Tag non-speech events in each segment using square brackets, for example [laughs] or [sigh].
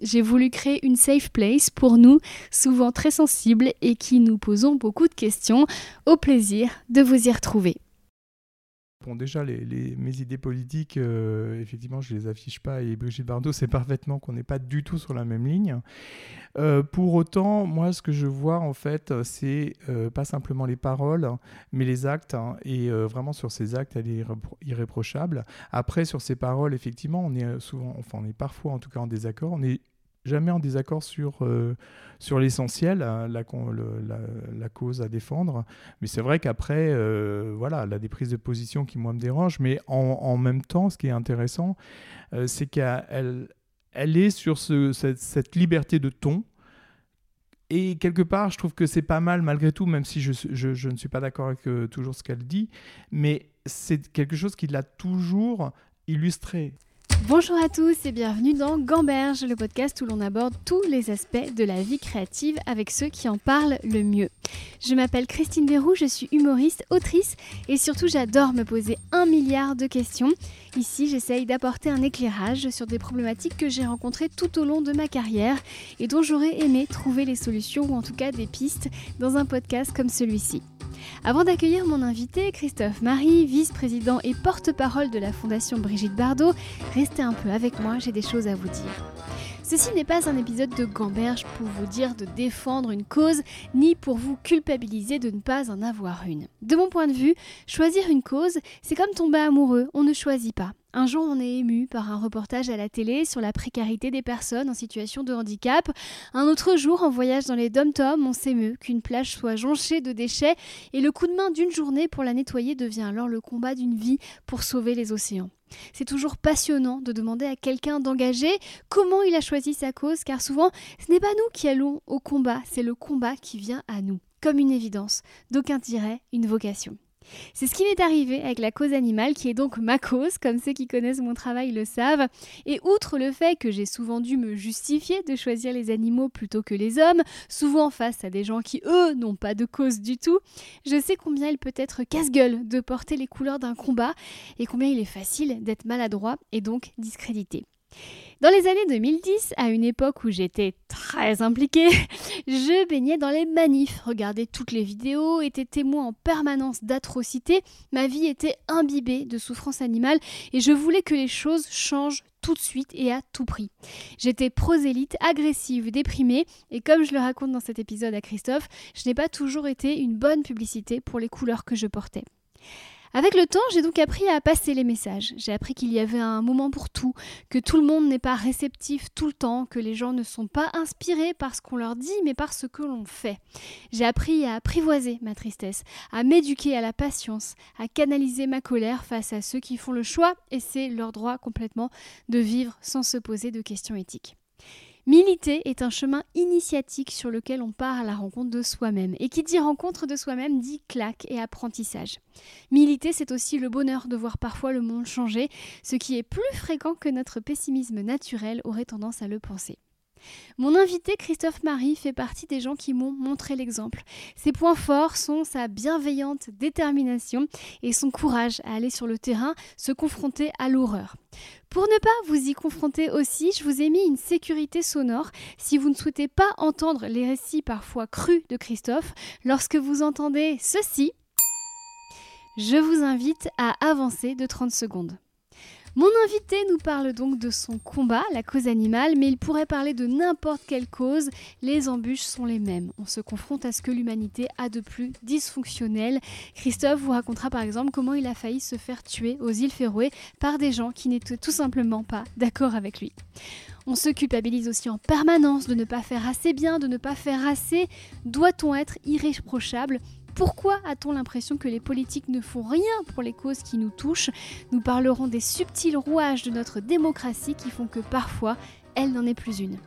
J'ai voulu créer une safe place pour nous, souvent très sensibles et qui nous posons beaucoup de questions. Au plaisir de vous y retrouver. Bon, déjà, mes idées politiques, euh, effectivement, je ne les affiche pas et Brigitte Bardot sait parfaitement qu'on n'est pas du tout sur la même ligne. Euh, pour autant, moi, ce que je vois, en fait, c'est euh, pas simplement les paroles, mais les actes. Hein, et vraiment, sur ces actes, elle est irréprochable. Après, sur ces paroles, effectivement, on est souvent, enfin, on est parfois, en tout cas, en désaccord. On est jamais en désaccord sur, euh, sur l'essentiel, hein, la, cause à défendre. Mais c'est vrai qu'après, euh, voilà, des prises de position qui, moi, me dérangent. Mais en, même temps, ce qui est intéressant, euh, c'est qu'elle elle est sur ce, cette, liberté de ton. Et quelque part, je trouve que c'est pas mal malgré tout, même si je, je, je ne suis pas d'accord avec toujours ce qu'elle dit, mais c'est quelque chose qui l'a toujours illustré. Bonjour à tous et bienvenue dans Gamberge, le podcast où l'on aborde tous les aspects de la vie créative avec ceux qui en parlent le mieux. Je m'appelle Christine Bérou, je suis humoriste, autrice et surtout j'adore me poser un milliard de questions. Ici, j'essaye d'apporter un éclairage sur des problématiques que j'ai rencontrées tout au long de ma carrière et dont j'aurais aimé trouver les solutions ou en tout cas des pistes dans un podcast comme celui-ci. Avant d'accueillir mon invité, Christophe Marie, vice-président et porte-parole de la Fondation Brigitte Bardot, restez un peu avec moi, j'ai des choses à vous dire. Ceci n'est pas un épisode de gamberge pour vous dire de défendre une cause, ni pour vous culpabiliser de ne pas en avoir une. De mon point de vue, choisir une cause, c'est comme tomber amoureux, on ne choisit pas. Un jour, on est ému par un reportage à la télé sur la précarité des personnes en situation de handicap. Un autre jour, en voyage dans les dom-toms, on s'émeut qu'une plage soit jonchée de déchets et le coup de main d'une journée pour la nettoyer devient alors le combat d'une vie pour sauver les océans. C'est toujours passionnant de demander à quelqu'un d'engager comment il a choisi sa cause, car souvent, ce n'est pas nous qui allons au combat, c'est le combat qui vient à nous, comme une évidence, d'aucun dirait une vocation. C'est ce qui m'est arrivé avec la cause animale, qui est donc ma cause, comme ceux qui connaissent mon travail le savent. Et outre le fait que j'ai souvent dû me justifier de choisir les animaux plutôt que les hommes, souvent face à des gens qui, eux, n'ont pas de cause du tout, je sais combien il peut être casse-gueule de porter les couleurs d'un combat et combien il est facile d'être maladroit et donc discrédité. Dans les années 2010, à une époque où j'étais très impliquée, [laughs] je baignais dans les manifs, regardais toutes les vidéos, étais témoin en permanence d'atrocités, ma vie était imbibée de souffrance animale et je voulais que les choses changent tout de suite et à tout prix. J'étais prosélyte, agressive, déprimée, et comme je le raconte dans cet épisode à Christophe, je n'ai pas toujours été une bonne publicité pour les couleurs que je portais. Avec le temps, j'ai donc appris à passer les messages. J'ai appris qu'il y avait un moment pour tout, que tout le monde n'est pas réceptif tout le temps, que les gens ne sont pas inspirés par ce qu'on leur dit, mais par ce que l'on fait. J'ai appris à apprivoiser ma tristesse, à m'éduquer à la patience, à canaliser ma colère face à ceux qui font le choix, et c'est leur droit complètement, de vivre sans se poser de questions éthiques. Militer est un chemin initiatique sur lequel on part à la rencontre de soi-même. Et qui dit rencontre de soi-même dit claque et apprentissage. Militer, c'est aussi le bonheur de voir parfois le monde changer, ce qui est plus fréquent que notre pessimisme naturel aurait tendance à le penser. Mon invité Christophe Marie fait partie des gens qui m'ont montré l'exemple. Ses points forts sont sa bienveillante détermination et son courage à aller sur le terrain se confronter à l'horreur. Pour ne pas vous y confronter aussi, je vous ai mis une sécurité sonore si vous ne souhaitez pas entendre les récits parfois crus de Christophe. Lorsque vous entendez ceci, je vous invite à avancer de 30 secondes. Mon invité nous parle donc de son combat, la cause animale, mais il pourrait parler de n'importe quelle cause. Les embûches sont les mêmes. On se confronte à ce que l'humanité a de plus dysfonctionnel. Christophe vous racontera par exemple comment il a failli se faire tuer aux îles Féroé par des gens qui n'étaient tout simplement pas d'accord avec lui. On se culpabilise aussi en permanence de ne pas faire assez bien, de ne pas faire assez. Doit-on être irréprochable? Pourquoi a-t-on l'impression que les politiques ne font rien pour les causes qui nous touchent? Nous parlerons des subtils rouages de notre démocratie qui font que parfois elle n'en est plus une.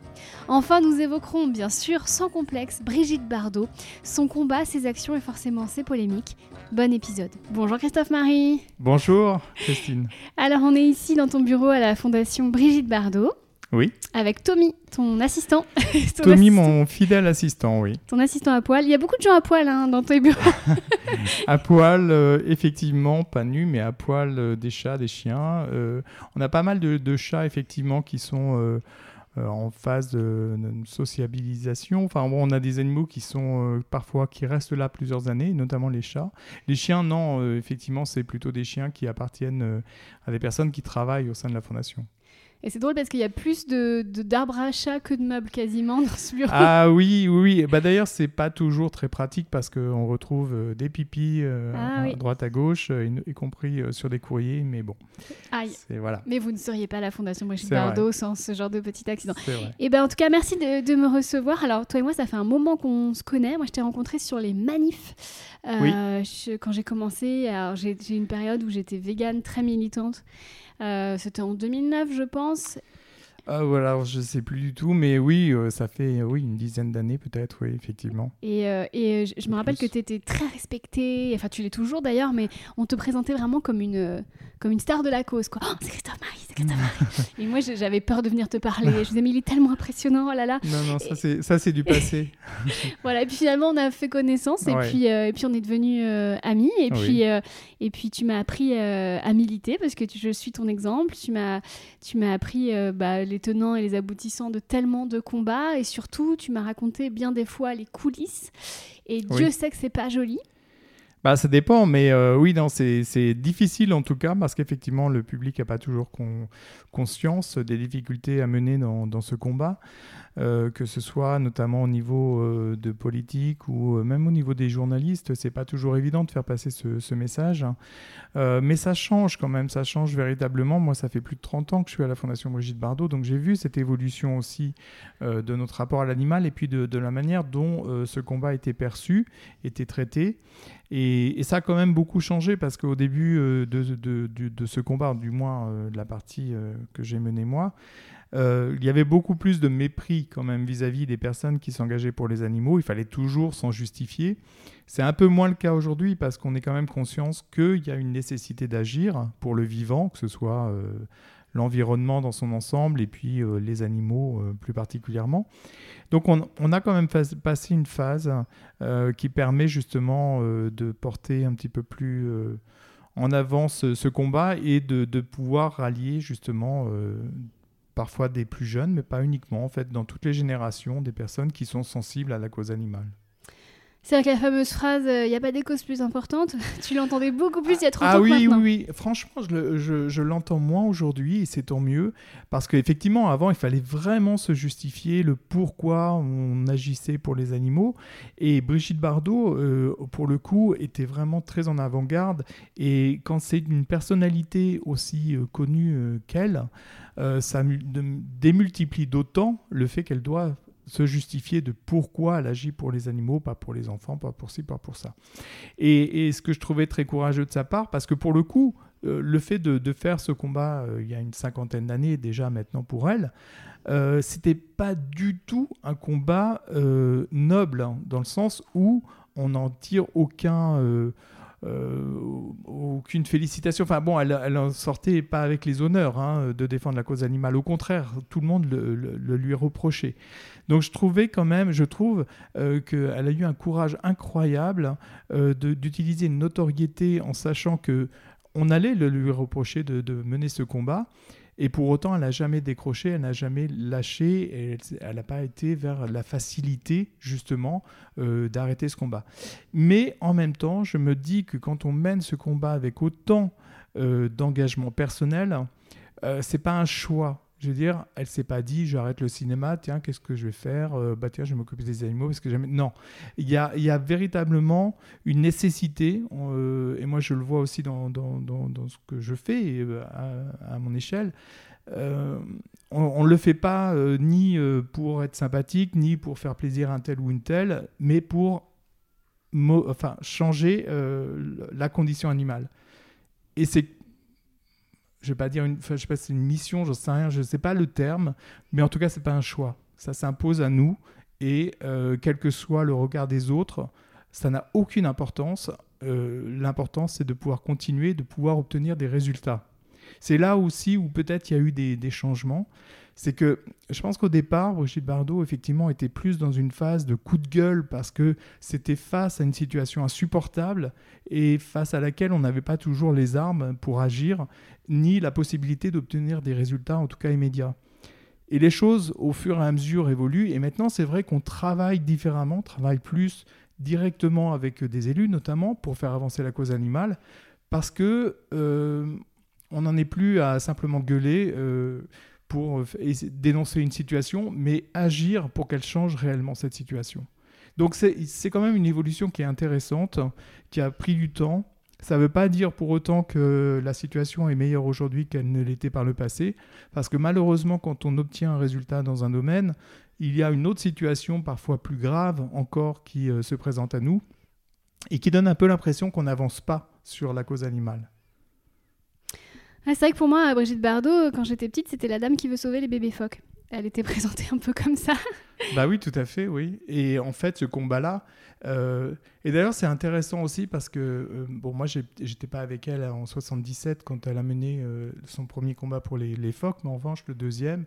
Enfin, nous évoquerons bien sûr, sans complexe, Brigitte Bardot, son combat, ses actions et forcément ses polémiques. Bon épisode. Bonjour Christophe Marie. Bonjour Christine. Alors on est ici dans ton bureau à la Fondation Brigitte Bardot. Oui. Avec Tommy, ton assistant. [laughs] Tommy, mon fidèle assistant, oui. Ton assistant à poil. Il y a beaucoup de gens à poil hein, dans tes bureaux. [laughs] [laughs] à poil, euh, effectivement, pas nu, mais à poil euh, des chats, des chiens. Euh, on a pas mal de, chats, effectivement, qui sont en phase de, sociabilisation. Enfin, bon, on a des animaux qui sont parfois qui restent là plusieurs années, notamment les chats. Les chiens, non, effectivement, c'est plutôt des chiens qui appartiennent à des personnes qui travaillent au sein de la fondation. Et c'est drôle parce qu'il y a plus de, d'arbres à chat que de meubles quasiment dans ce bureau. Ah oui, oui. Bah, d'ailleurs, c'est pas toujours très pratique parce qu'on retrouve euh, des pipis euh, ah à droite à gauche, euh, y, compris sur des courriers. Mais bon. Aïe. Voilà. Mais vous ne seriez pas la Fondation Brigitte Bardot sans ce genre de petit accident. Et ben en tout cas, merci de, de, me recevoir. Alors, toi et moi, ça fait un moment qu'on se connaît. Moi, je t'ai rencontré sur les manifs. quand j'ai commencé, j'ai, j'ai une période où j'étais végane très militante. Euh, c'était en 2009, je pense. Ah, voilà, je ne sais plus du tout, mais oui, euh, ça fait oui, une dizaine d'années peut-être, oui, effectivement. Et, euh, et je, me rappelle que tu étais très respectée, enfin tu l'es toujours d'ailleurs, mais on te présentait vraiment comme une, comme une star de la cause. quoi. Oh, c'est Christophe Marie, c'est Christophe Marie. [laughs] et moi j'avais peur de venir te parler. Je disais, mais il est tellement impressionnant, oh là là. Non, non, ça c'est du passé. [laughs] voilà, et puis finalement on a fait connaissance, et, puis, et puis on est devenus amis, et, puis, et puis tu m'as appris à militer, parce que je suis ton exemple, tu m'as appris bah, les tenants et les aboutissants de tellement de combats et surtout tu m'as raconté bien des fois les coulisses et Dieu sait que c'est pas joli. Bah, ça dépend, mais euh, oui, non, c'est difficile en tout cas parce qu'effectivement, le public n'a pas toujours conscience des difficultés à mener dans, dans ce combat. Euh, que ce soit notamment au niveau euh, de politique ou euh, même au niveau des journalistes, c'est pas toujours évident de faire passer ce, message. mais ça change quand même, ça change véritablement. Moi, ça fait plus de 30 ans que je suis à la Fondation Brigitte Bardot, donc j'ai vu cette évolution aussi de notre rapport à l'animal et puis de, la manière dont ce combat était perçu, était traité. Et, ça a quand même beaucoup changé parce qu'au début de, ce combat, du moins la partie que j'ai menée moi, euh, il y avait beaucoup plus de mépris quand même vis-à-vis des personnes qui s'engageaient pour les animaux. Il fallait toujours s'en justifier. C'est un peu moins le cas aujourd'hui parce qu'on est quand même conscience qu'il y a une nécessité d'agir pour le vivant, que ce soit euh, l'environnement dans son ensemble et puis euh, les animaux plus particulièrement. Donc on, a quand même passé une phase qui permet justement de porter un petit peu plus en avant ce, combat et de, de, pouvoir rallier justement parfois des plus jeunes, mais pas uniquement, en fait, dans toutes les générations, des personnes qui sont sensibles à la cause animale. C'est vrai que la fameuse phrase il euh, n'y a pas des causes plus importantes, [laughs] tu l'entendais beaucoup plus il y a 30 ah, ans oui, oui, oui, franchement, je, l'entends moins aujourd'hui et c'est tant mieux parce qu'effectivement, avant, il fallait vraiment se justifier le pourquoi on agissait pour les animaux. Et Brigitte Bardot, euh, pour le coup, était vraiment très en avant-garde. Et quand c'est une personnalité aussi euh, connue qu'elle, ça démultiplie d'autant le fait qu'elle doit se justifier de pourquoi elle agit pour les animaux, pas pour les enfants, pas pour ci, pas pour ça. Et, ce que je trouvais très courageux de sa part, parce que pour le coup, euh, le fait de, faire ce combat euh, il y a une cinquantaine d'années déjà maintenant pour elle, euh, c'était pas du tout un combat euh, noble, hein, dans le sens où on n'en tire aucun euh, aucune félicitation. Enfin bon, elle, elle en sortait pas avec les honneurs hein, de défendre la cause animale. Au contraire, tout le monde le, lui reprochait. Donc je trouvais quand même, je trouve euh, qu'elle a eu un courage incroyable euh, d'utiliser une notoriété en sachant que on allait le lui reprocher de mener ce combat. Et pour autant, elle n'a jamais décroché, elle n'a jamais lâché, elle n'a pas été vers la facilité, justement, euh, d'arrêter ce combat. Mais en même temps, je me dis que quand on mène ce combat avec autant euh, d'engagement personnel, euh, c'est pas un choix. Je veux dire, elle s'est pas dit, j'arrête le cinéma, tiens, qu'est-ce que je vais faire euh, Bah tiens, je vais m'occuper des animaux parce que jamais. Non, il y a, véritablement une nécessité, euh, et moi je le vois aussi dans, dans, dans, ce que je fais euh, à, à mon échelle. on ne le fait pas ni pour être sympathique, ni pour faire plaisir à un tel ou une telle, mais pour enfin, changer la condition animale. Et c'est je vais pas dire une, je sais pas c'est une mission, je sais rien, je sais pas le terme, mais en tout cas c'est pas un choix. Ça s'impose à nous et euh, quel que soit le regard des autres, ça n'a aucune importance. Euh, L'important c'est de pouvoir continuer, de pouvoir obtenir des résultats. C'est là aussi où peut-être il y a eu des changements c'est que je pense qu'au départ, Brigitte Bardot, effectivement, était plus dans une phase de coup de gueule parce que c'était face à une situation insupportable et face à laquelle on n'avait pas toujours les armes pour agir, ni la possibilité d'obtenir des résultats, en tout cas immédiats. Et les choses, au fur et à mesure, évoluent. Et maintenant, c'est vrai qu'on travaille différemment, travaille plus directement avec des élus, notamment pour faire avancer la cause animale, parce que euh, on n'en est plus à simplement gueuler. Euh, pour euh, dénoncer une situation, mais agir pour qu'elle change réellement cette situation. Donc c'est quand même une évolution qui est intéressante, qui a pris du temps. Ça ne veut pas dire pour autant que la situation est meilleure aujourd'hui qu'elle ne l'était par le passé, parce que malheureusement, quand on obtient un résultat dans un domaine, il y a une autre situation, parfois plus grave encore, qui euh, se présente à nous, et qui donne un peu l'impression qu'on n'avance pas sur la cause animale c'est vrai que pour moi, Brigitte Bardot, quand j'étais petite, c'était la dame qui veut sauver les bébés phoques. Elle était [laughs] présentée un peu comme ça. bah oui, tout à fait, oui. Et en fait, ce combat-là, euh, et d'ailleurs, c'est intéressant aussi parce que, euh, bon, moi, j'étais pas avec elle en 77 quand elle a mené euh, son premier combat pour les, les, phoques, mais en revanche, le deuxième,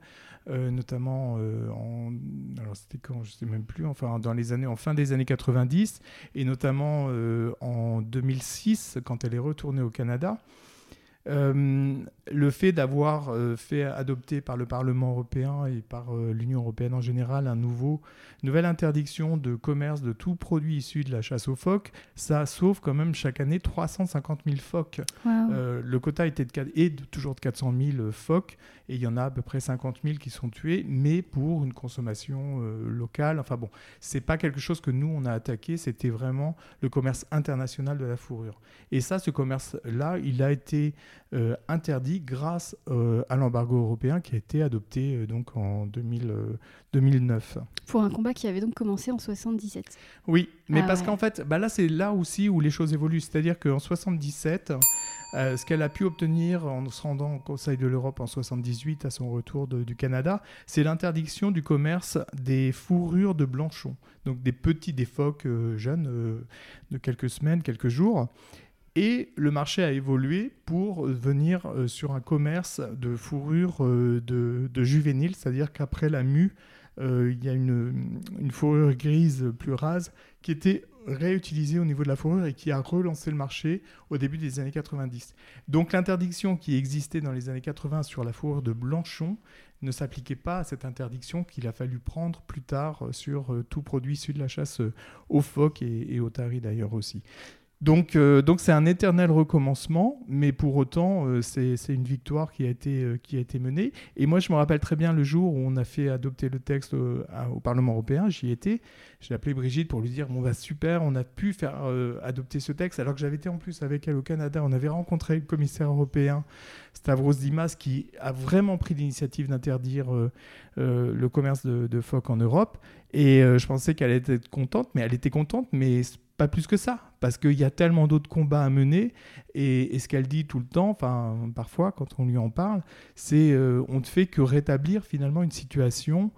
notamment en, alors c'était quand, je sais même plus, enfin, dans les années, en fin des années 90, et notamment en 2006 quand elle est retournée au Canada. Euh, le fait d'avoir euh, fait adopter par le Parlement européen et par euh, l'Union européenne en général un nouveau, une nouvelle interdiction de commerce de tout produit issu de la chasse aux phoques, ça sauve quand même chaque année 350 000 phoques. le quota était de, est de, toujours de 400 000 phoques et il y en a à peu près 50 000 qui sont tués, mais pour une consommation locale. Enfin bon, c'est pas quelque chose que nous on a attaqué, c'était vraiment le commerce international de la fourrure. Et ça, ce commerce-là, il a été euh, interdit grâce euh, à l'embargo européen qui a été adopté euh, donc en 2009. Pour un combat qui avait donc commencé en 77. Oui, mais ah parce qu'en fait, bah là c'est là aussi où les choses évoluent. C'est-à-dire qu'en 77, ce qu'elle a pu obtenir en se rendant au Conseil de l'Europe en 78 à son retour du Canada, c'est l'interdiction du commerce des fourrures de blanchons, donc des petits, des phoques jeunes de quelques semaines, quelques jours. Et le marché a évolué pour venir euh, sur un commerce de fourrure euh, de, juvéniles, c'est-à-dire qu'après la mue, euh, il y a une, fourrure grise plus rase qui était réutilisée au niveau de la fourrure et qui a relancé le marché au début des années 90. Donc l'interdiction qui existait dans les années 80 sur la fourrure de blanchon ne s'appliquait pas à cette interdiction qu'il a fallu prendre plus tard sur tout produit issu de la chasse aux phoques et, et aux taris d'ailleurs aussi. Donc, euh, donc c'est un éternel recommencement, mais pour autant, euh, c'est une victoire qui a, été, euh, qui a été menée. Et moi, je me rappelle très bien le jour où on a fait adopter le texte au Parlement européen, j'y étais. J'ai appelé Brigitte pour lui dire Bon, bah super, on a pu faire adopter ce texte, alors que j'avais été en plus avec elle au Canada. On avait rencontré le commissaire européen, Stavros Dimas, qui a vraiment pris l'initiative d'interdire le commerce de, de phoques en Europe. Et je pensais qu'elle était contente, mais elle était contente, mais pas plus que ça, parce qu'il y a tellement d'autres combats à mener, et, ce qu'elle dit tout le temps, enfin parfois quand on lui en parle, c'est euh, on ne fait que rétablir finalement une situation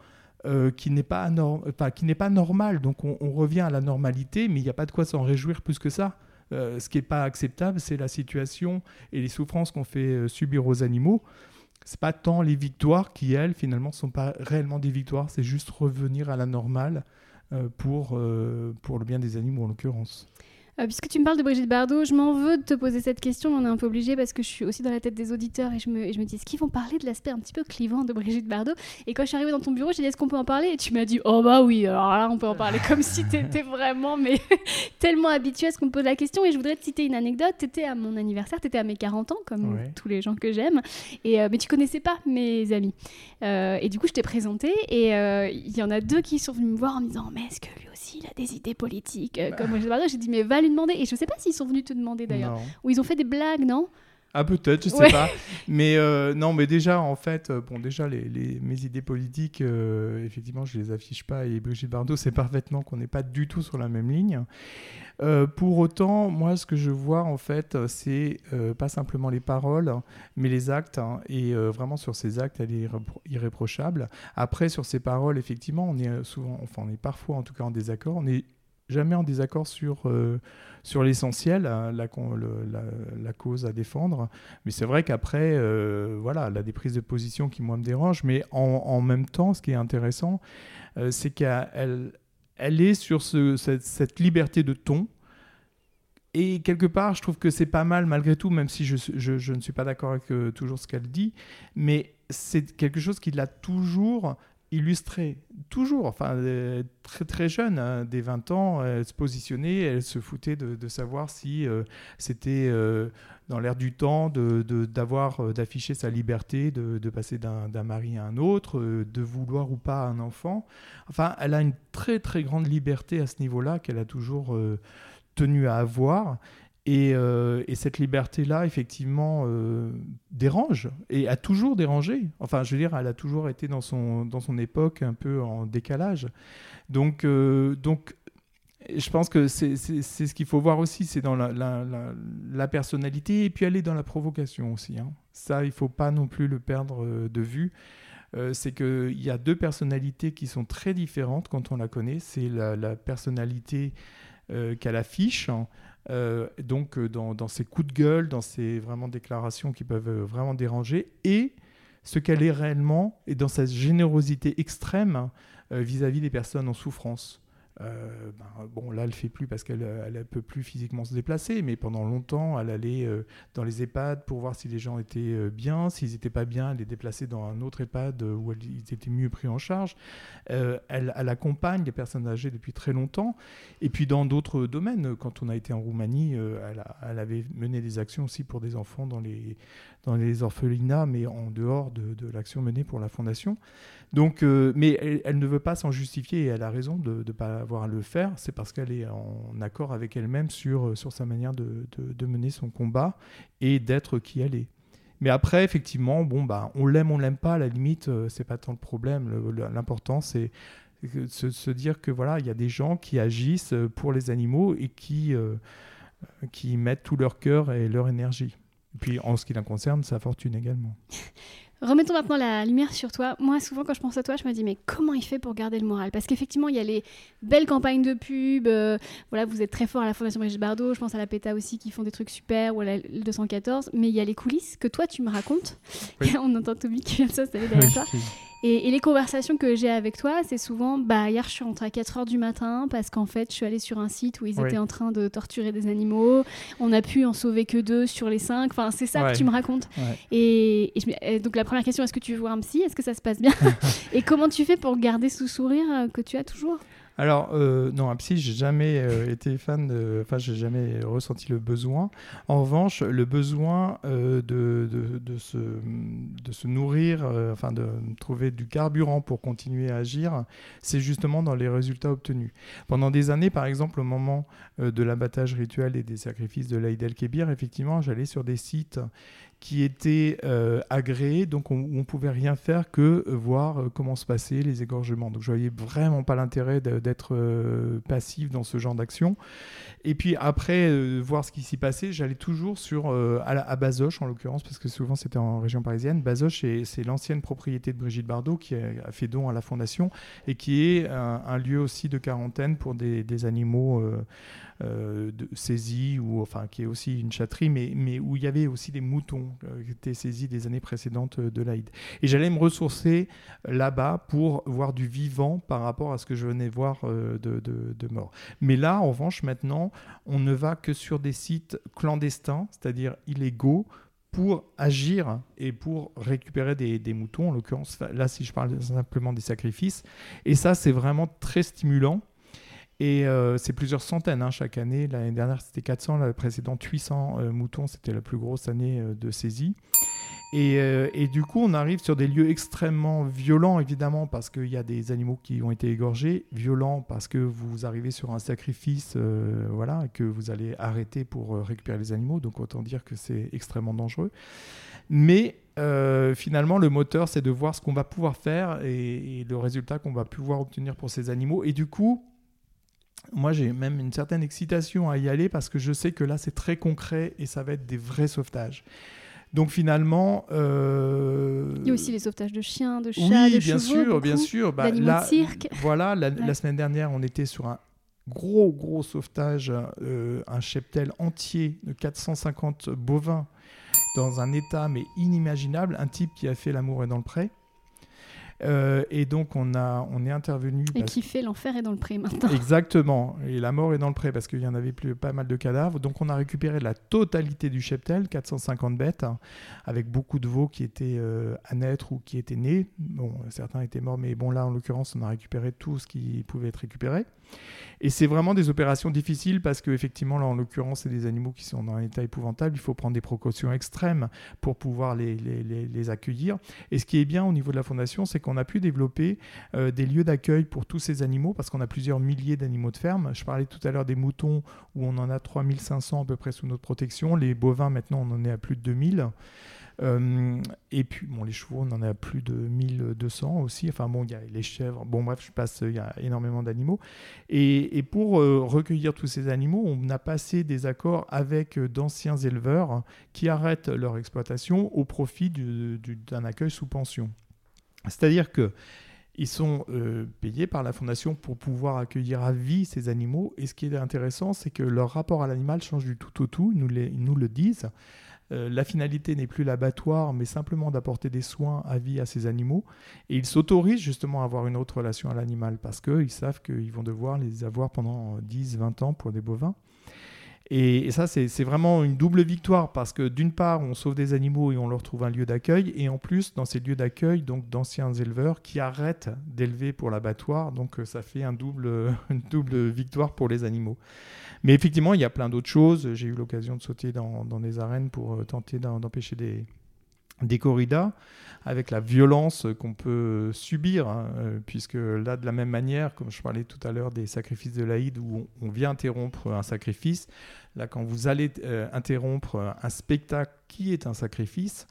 euh, qui n'est pas, normale. Donc on, revient à la normalité, mais il n'y a pas de quoi s'en réjouir plus que ça. Euh, ce qui n'est pas acceptable, c'est la situation et les souffrances qu'on fait subir aux animaux. C'est pas tant les victoires qui, elles, finalement, ne sont pas réellement des victoires, c'est juste revenir à la normale euh, pour, euh, pour le bien des animaux en l'occurrence. Euh, puisque tu me parles de Brigitte Bardot, je m'en veux de te poser cette question, on est un peu obligé parce que je suis aussi dans la tête des auditeurs et je me, je me dis est-ce qu'ils vont parler de l'aspect un petit peu clivant de Brigitte Bardot? Et quand je suis arrivée dans ton bureau, j'ai dit est-ce qu'on peut en parler? Et tu m'as dit oh bah oui, alors là on peut en parler comme si tu étais [laughs] vraiment mais [laughs] tellement habituée à ce qu'on me pose la question. Et je voudrais te citer une anecdote. Tu étais à mon anniversaire, tu étais à mes 40 ans, comme tous les gens que j'aime, et euh, mais tu connaissais pas mes amis. Euh, et du coup, je t'ai présenté et il y en a deux qui sont venus me voir en me disant mais est-ce que lui aussi il a des idées politiques comme Brigitte Bardot J'ai dit mais va lui demander. Et je ne sais pas s'ils sont venus te demander d'ailleurs. Ou ils ont fait des blagues, non? Ah peut-être, je sais pas. Mais euh, non, mais déjà en fait, euh, bon déjà les, mes idées politiques, euh, effectivement, je les affiche pas. Et Brigitte Bardot, c'est parfaitement qu'on n'est pas du tout sur la même ligne. pour autant, moi, ce que je vois en fait, c'est pas simplement les paroles, mais les actes. Hein, et vraiment sur ces actes, elle est irréprochable. Après, sur ces paroles, effectivement, on est souvent, enfin, on est parfois en tout cas en désaccord. On n'est jamais en désaccord sur sur l'essentiel, hein, la, cause à défendre. Mais c'est vrai qu'après, euh, voilà, a des prises de position qui, moi, me dérangent. Mais en, même temps, ce qui est intéressant, euh, c'est qu'elle elle est sur ce, cette, liberté de ton. Et quelque part, je trouve que c'est pas mal malgré tout, même si je, je, je ne suis pas d'accord avec euh, toujours ce qu'elle dit. Mais c'est quelque chose qui l'a toujours illustrée, toujours, enfin très très jeune, hein, des 20 ans, elle se positionnait, elle se foutait de, savoir si euh, c'était euh, dans l'air du temps de, euh, d'afficher sa liberté, de, passer d'un mari à un autre, de vouloir ou pas un enfant. Enfin, elle a une très très grande liberté à ce niveau-là qu'elle a toujours tenu à avoir. Euh, et, cette liberté-là, effectivement, euh, dérange et a toujours dérangé. Enfin, je veux dire, elle a toujours été dans son, dans son époque un peu en décalage. Donc, euh, donc je pense que c'est ce qu'il faut voir aussi, c'est dans la, la, personnalité et puis aller dans la provocation aussi. Hein. Ça, il ne faut pas non plus le perdre de vue. c'est qu'il y a deux personnalités qui sont très différentes quand on la connaît. C'est la, personnalité qu'elle affiche. Euh, donc euh, dans, ses coups de gueule, dans ses vraiment déclarations qui peuvent euh, vraiment déranger, et ce qu'elle est réellement, et dans sa générosité extrême vis-à-vis des personnes en souffrance. Euh, ben, bon, là, elle ne fait plus parce qu'elle ne peut plus physiquement se déplacer, mais pendant longtemps, elle allait euh, dans les EHPAD pour voir si les gens étaient euh, bien. S'ils n'étaient pas bien, elle les déplaçait dans un autre EHPAD où ils étaient mieux pris en charge. Elle, accompagne les personnes âgées depuis très longtemps. Et puis, dans d'autres domaines, quand on a été en Roumanie, elle, avait mené des actions aussi pour des enfants dans les, dans les orphelinats, mais en dehors de, l'action menée pour la Fondation. Donc, euh, mais elle, ne veut pas s'en justifier et elle a raison de ne pas avoir à le faire. C'est parce qu'elle est en accord avec elle-même sur, euh, sur sa manière de, de, mener son combat et d'être qui elle est. Mais après, effectivement, bon, bah, on l'aime, on l'aime pas, à la limite, euh, c'est pas tant le problème. L'important, c'est se, se, dire que voilà, il y a des gens qui agissent pour les animaux et qui, qui mettent tout leur cœur et leur énergie. Et puis, en ce qui la concerne, sa fortune également. [laughs] Remettons maintenant la lumière sur toi. Moi, souvent, quand je pense à toi, je me dis, mais comment il fait pour garder le moral? Parce qu'effectivement, il y a les belles campagnes de pub. Euh, voilà, vous êtes très fort à la Fondation Brigitte Bardot. Je pense à la PETA aussi, qui font des trucs super, ou à la 214. Mais il y a les coulisses que toi, tu me racontes. [laughs] On entend Toby qui vient de s'installer derrière toi. [laughs] Et, les conversations que j'ai avec toi, c'est souvent bah, hier, je suis rentrée à 4 h du matin parce qu'en fait, je suis allée sur un site où ils étaient en train de torturer des animaux. On a pu en sauver que deux sur les cinq. Enfin, c'est ça que tu me racontes. Et, donc, la première question, est-ce que tu veux voir un psy Est-ce que ça se passe bien? [laughs] Et comment tu fais pour garder ce sourire que tu as toujours? Alors, euh, non, un psy, j'ai jamais euh, été fan de. Enfin, j'ai jamais ressenti le besoin. En revanche, le besoin euh, de, de, de, se, de se nourrir, enfin, de trouver du carburant pour continuer à agir, c'est justement dans les résultats obtenus. Pendant des années, par exemple, au moment de l'abattage rituel et des sacrifices de l'Aïd el-Kébir, effectivement, j'allais sur des sites qui était euh, agréé, donc on, ne pouvait rien faire que euh, voir euh, comment se passaient les égorgements. Donc je voyais vraiment pas l'intérêt d'être passif dans ce genre d'action. Et puis après voir ce qui s'y passait, j'allais toujours sur à, Bazoches en l'occurrence parce que souvent c'était en région parisienne. Bazoches c'est l'ancienne propriété de Brigitte Bardot qui a, fait don à la fondation et qui est un, lieu aussi de quarantaine pour des animaux euh, de, saisie, ou enfin qui est aussi une chatterie, mais, mais où il y avait aussi des moutons euh, qui étaient saisis des années précédentes euh, de l'Aïd. Et j'allais me ressourcer là-bas pour voir du vivant par rapport à ce que je venais voir de, de, de, mort. Mais là, en revanche, maintenant, on ne va que sur des sites clandestins, c'est-à-dire illégaux, pour agir et pour récupérer des, des moutons, en l'occurrence, là, si je parle simplement des sacrifices. Et ça, c'est vraiment très stimulant et euh, c'est plusieurs centaines hein, chaque année. L'année dernière, c'était 400. La précédente, 800 euh, moutons. C'était la plus grosse année euh, de saisie. Et, et, du coup, on arrive sur des lieux extrêmement violents, évidemment, parce qu'il y a des animaux qui ont été égorgés, violents parce que vous arrivez sur un sacrifice, voilà, que vous allez arrêter pour récupérer les animaux, donc autant dire que c'est extrêmement dangereux. Mais finalement, le moteur, c'est de voir ce qu'on va pouvoir faire et, le résultat qu'on va pouvoir obtenir pour ces animaux. Et du coup, moi, j'ai même une certaine excitation à y aller parce que je sais que là, c'est très concret et ça va être des vrais sauvetages. Donc finalement, euh... il y a aussi les sauvetages de chiens, de chats, oui, de bien sûr, bien sûr. Bah, de cirque. Voilà, la, semaine dernière, on était sur un gros, gros sauvetage, euh, un cheptel entier de 450 bovins dans un état mais inimaginable, un type qui a fait l'amour est dans le pré. Euh, et donc on, a, on est intervenu. Et qui fait l'enfer est dans le pré maintenant. Exactement. Et la mort est dans le pré parce qu'il y en avait plus, pas mal de cadavres. Donc on a récupéré la totalité du cheptel, 450 bêtes, hein, avec beaucoup de veaux qui étaient euh, à naître ou qui étaient nés. Bon, certains étaient morts, mais bon là en l'occurrence on a récupéré tout ce qui pouvait être récupéré. Et c'est vraiment des opérations difficiles parce qu'effectivement, là, en l'occurrence, c'est des animaux qui sont dans un état épouvantable. Il faut prendre des précautions extrêmes pour pouvoir les, accueillir. Et ce qui est bien au niveau de la fondation, c'est qu'on a pu développer euh, des lieux d'accueil pour tous ces animaux parce qu'on a plusieurs milliers d'animaux de ferme. Je parlais tout à l'heure des moutons où on en a 3500 à peu près sous notre protection. Les bovins, maintenant, on en est à plus de 2000. Euh, et puis, bon, les chevaux, on en a plus de 1200 aussi. Enfin, bon, il y a les chèvres. Bon, bref, je passe, il y a énormément d'animaux. Et, pour euh, recueillir tous ces animaux, on a passé des accords avec euh, d'anciens éleveurs qui arrêtent leur exploitation au profit d'un accueil sous pension. C'est-à-dire que ils sont payés par la fondation pour pouvoir accueillir à vie ces animaux. Et ce qui est intéressant, c'est que leur rapport à l'animal change du tout au tout. ils nous le disent. Euh, la finalité n'est plus l'abattoir, mais simplement d'apporter des soins à vie à ces animaux. Et ils s'autorisent justement à avoir une autre relation à l'animal parce qu'ils savent qu'ils vont devoir les avoir pendant 10, 20 ans pour des bovins. Et, ça, c'est vraiment une double victoire parce que d'une part, on sauve des animaux et on leur trouve un lieu d'accueil. Et en plus, dans ces lieux d'accueil, donc d'anciens éleveurs qui arrêtent d'élever pour l'abattoir. Donc euh, ça fait un double, [laughs] une double victoire pour les animaux. Mais effectivement, il y a plein d'autres choses. J'ai eu l'occasion de sauter dans, des arènes pour euh, tenter d'empêcher des, des corridas, avec la violence qu'on peut subir, hein, euh, puisque là, de la même manière, comme je parlais tout à l'heure des sacrifices de l'Aïd, où on, vient interrompre un sacrifice, là, quand vous allez euh, interrompre un spectacle qui est un sacrifice,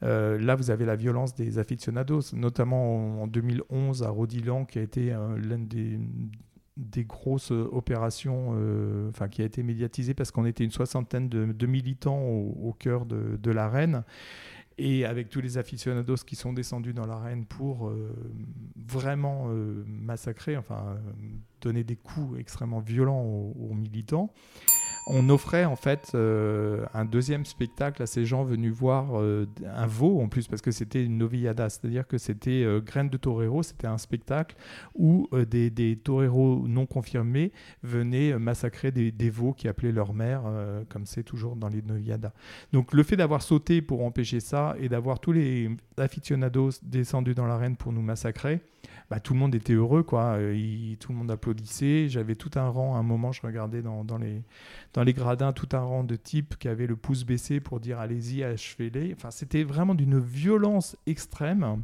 là, vous avez la violence des aficionados, notamment en, 2011 à Rodilan, qui a été l'un des, grosses euh, opérations euh, qui a été médiatisée parce qu'on était une soixantaine de, militants au, cœur de, l'arène et avec tous les aficionados qui sont descendus dans l'arène pour euh, vraiment massacrer, enfin donner des coups extrêmement violents aux militants on offrait en fait euh, un deuxième spectacle à ces gens venus voir euh, un veau en plus parce que c'était une novillada, c'est-à-dire que c'était euh, Graines de Torero, c'était un spectacle où des, des toreros non confirmés venaient massacrer des, veaux qui appelaient leur mère, comme c'est toujours dans les novilladas. Donc le fait d'avoir sauté pour empêcher ça et d'avoir tous les aficionados descendus dans l'arène pour nous massacrer, bah, tout le monde était heureux, quoi. tout le monde applaudissait. J'avais tout un rang, à un moment, je regardais dans, les, dans les gradins tout un rang de types qui avaient le pouce baissé pour dire allez-y, achevez-les. Enfin, c'était vraiment d'une violence extrême.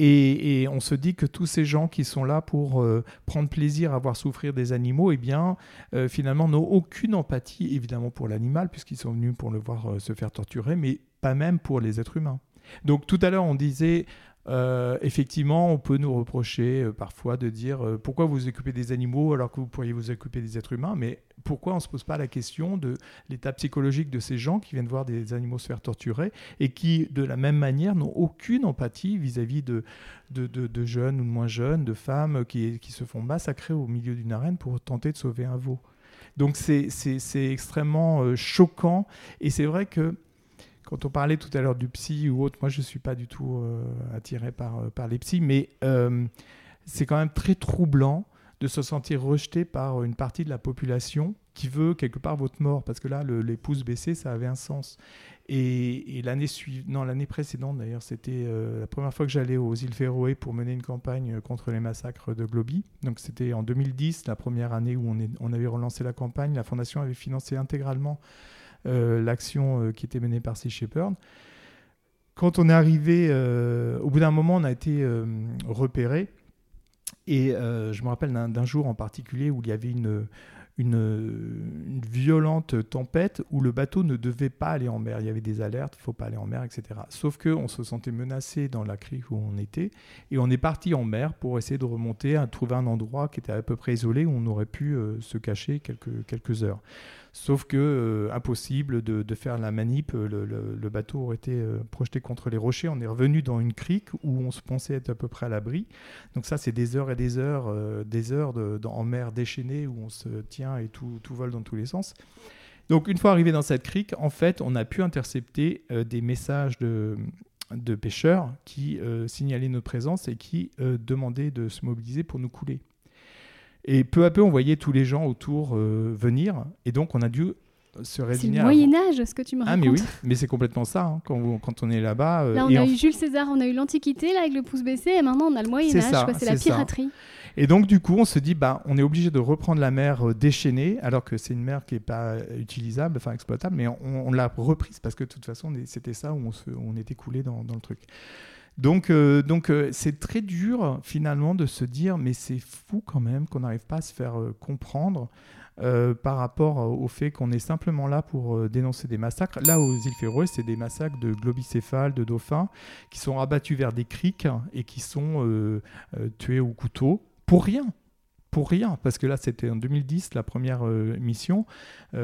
Et, on se dit que tous ces gens qui sont là pour euh, prendre plaisir à voir souffrir des animaux, eh bien, euh, finalement, n'ont aucune empathie, évidemment, pour l'animal, puisqu'ils sont venus pour le voir euh, se faire torturer, mais pas même pour les êtres humains. Donc tout à l'heure, on disait, euh, effectivement, on peut nous reprocher euh, parfois de dire euh, pourquoi vous occupez des animaux alors que vous pourriez vous occuper des êtres humains, mais pourquoi on ne se pose pas la question de l'état psychologique de ces gens qui viennent voir des animaux se faire torturer et qui, de la même manière, n'ont aucune empathie vis-à-vis de, de, jeunes ou de moins jeunes, de femmes qui, qui se font massacrer au milieu d'une arène pour tenter de sauver un veau. Donc c'est extrêmement choquant et c'est vrai que quand on parlait tout à l'heure du psy ou autre, moi je ne suis pas du tout euh, attiré par, euh, par les psys, mais euh, c'est quand même très troublant de se sentir rejeté par une partie de la population qui veut quelque part votre mort, parce que là, les pouces baissés, ça avait un sens. Et, l'année suivante, l'année précédente d'ailleurs, c'était la première fois que j'allais aux îles Féroé pour mener une campagne contre les massacres de Globy. Donc c'était en 2010, la première année où on avait relancé la campagne. La fondation avait financé intégralement l'action qui était menée par Sea Shepherd. Quand on est arrivé, au bout d'un moment, on a été repéré. Et je me rappelle d'un jour en particulier où il y avait une, violente tempête où le bateau ne devait pas aller en mer. Il y avait des alertes, faut pas aller en mer, etc. Sauf qu'on se sentait menacé dans la crique où on était et on est parti en mer pour essayer de remonter, trouver un endroit qui était à peu près isolé où on aurait pu euh, se cacher quelques heures. Sauf que euh, impossible de, faire la manip, le, bateau aurait été euh, projeté contre les rochers. On est revenu dans une crique où on se pensait être à peu près à l'abri. Donc ça, c'est des heures et des heures, euh, des heures en mer déchaînée où on se tient et tout, tout vole dans tous les sens. Donc une fois arrivé dans cette crique, en fait, on a pu intercepter des messages de pêcheurs qui signalaient notre présence et qui demandaient de se mobiliser pour nous couler. Et peu à peu, on voyait tous les gens autour euh, venir. Et donc, on a dû se résigner. C'est le Moyen-Âge, ce que tu me racontes. Ah, mais oui, mais c'est complètement ça. Hein, quand, quand, on est là-bas. Euh, là, on a eu Jules César, on a eu l'Antiquité, là, avec le pouce baissé. Et maintenant, on a le Moyen-Âge. C'est la piraterie. Et donc, du coup, on se dit, bah, on est obligé de reprendre la mer euh, déchaînée, alors que c'est une mer qui n'est pas utilisable, enfin exploitable, mais on, l'a reprise parce que de toute façon, c'était ça où on, se, on était coulé dans, dans le truc. Donc, euh, euh, c'est très dur finalement de se dire, mais c'est fou quand même qu'on n'arrive pas à se faire euh, comprendre par rapport au fait qu'on est simplement là pour dénoncer des massacres. Là, aux îles Féroé, c'est des massacres de globicéphales, de dauphins, qui sont abattus vers des criques et qui sont tués au couteau pour rien pour rien, parce que là c'était en 2010 la première mission.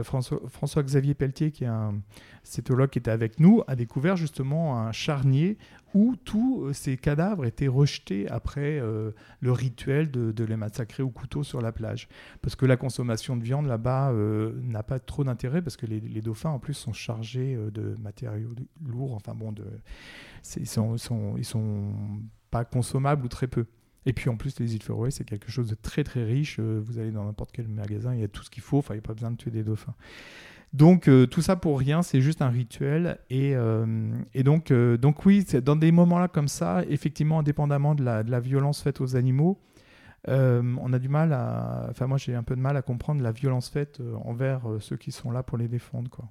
François, xavier Pelletier, qui est un cétologue qui était avec nous, a découvert justement un charnier où tous euh, ces cadavres étaient rejetés après euh, le rituel de, les massacrer au couteau sur la plage. Parce que la consommation de viande là-bas euh, n'a pas trop d'intérêt, parce que les, dauphins en plus sont chargés de matériaux lourds, enfin bon, de, ils, sont, ils sont pas consommables ou très peu. Et puis en plus, les îles Féroé, c'est quelque chose de très très riche. Vous allez dans n'importe quel magasin, il y a tout ce qu'il faut, enfin, il n'y a pas besoin de tuer des dauphins. Donc euh, tout ça pour rien, c'est juste un rituel. Et, euh, donc, euh, donc oui, dans des moments-là comme ça, effectivement, indépendamment de la, de la violence faite aux animaux, on a du mal à... Enfin moi j'ai un peu de mal à comprendre la violence faite envers ceux qui sont là pour les défendre. Quoi.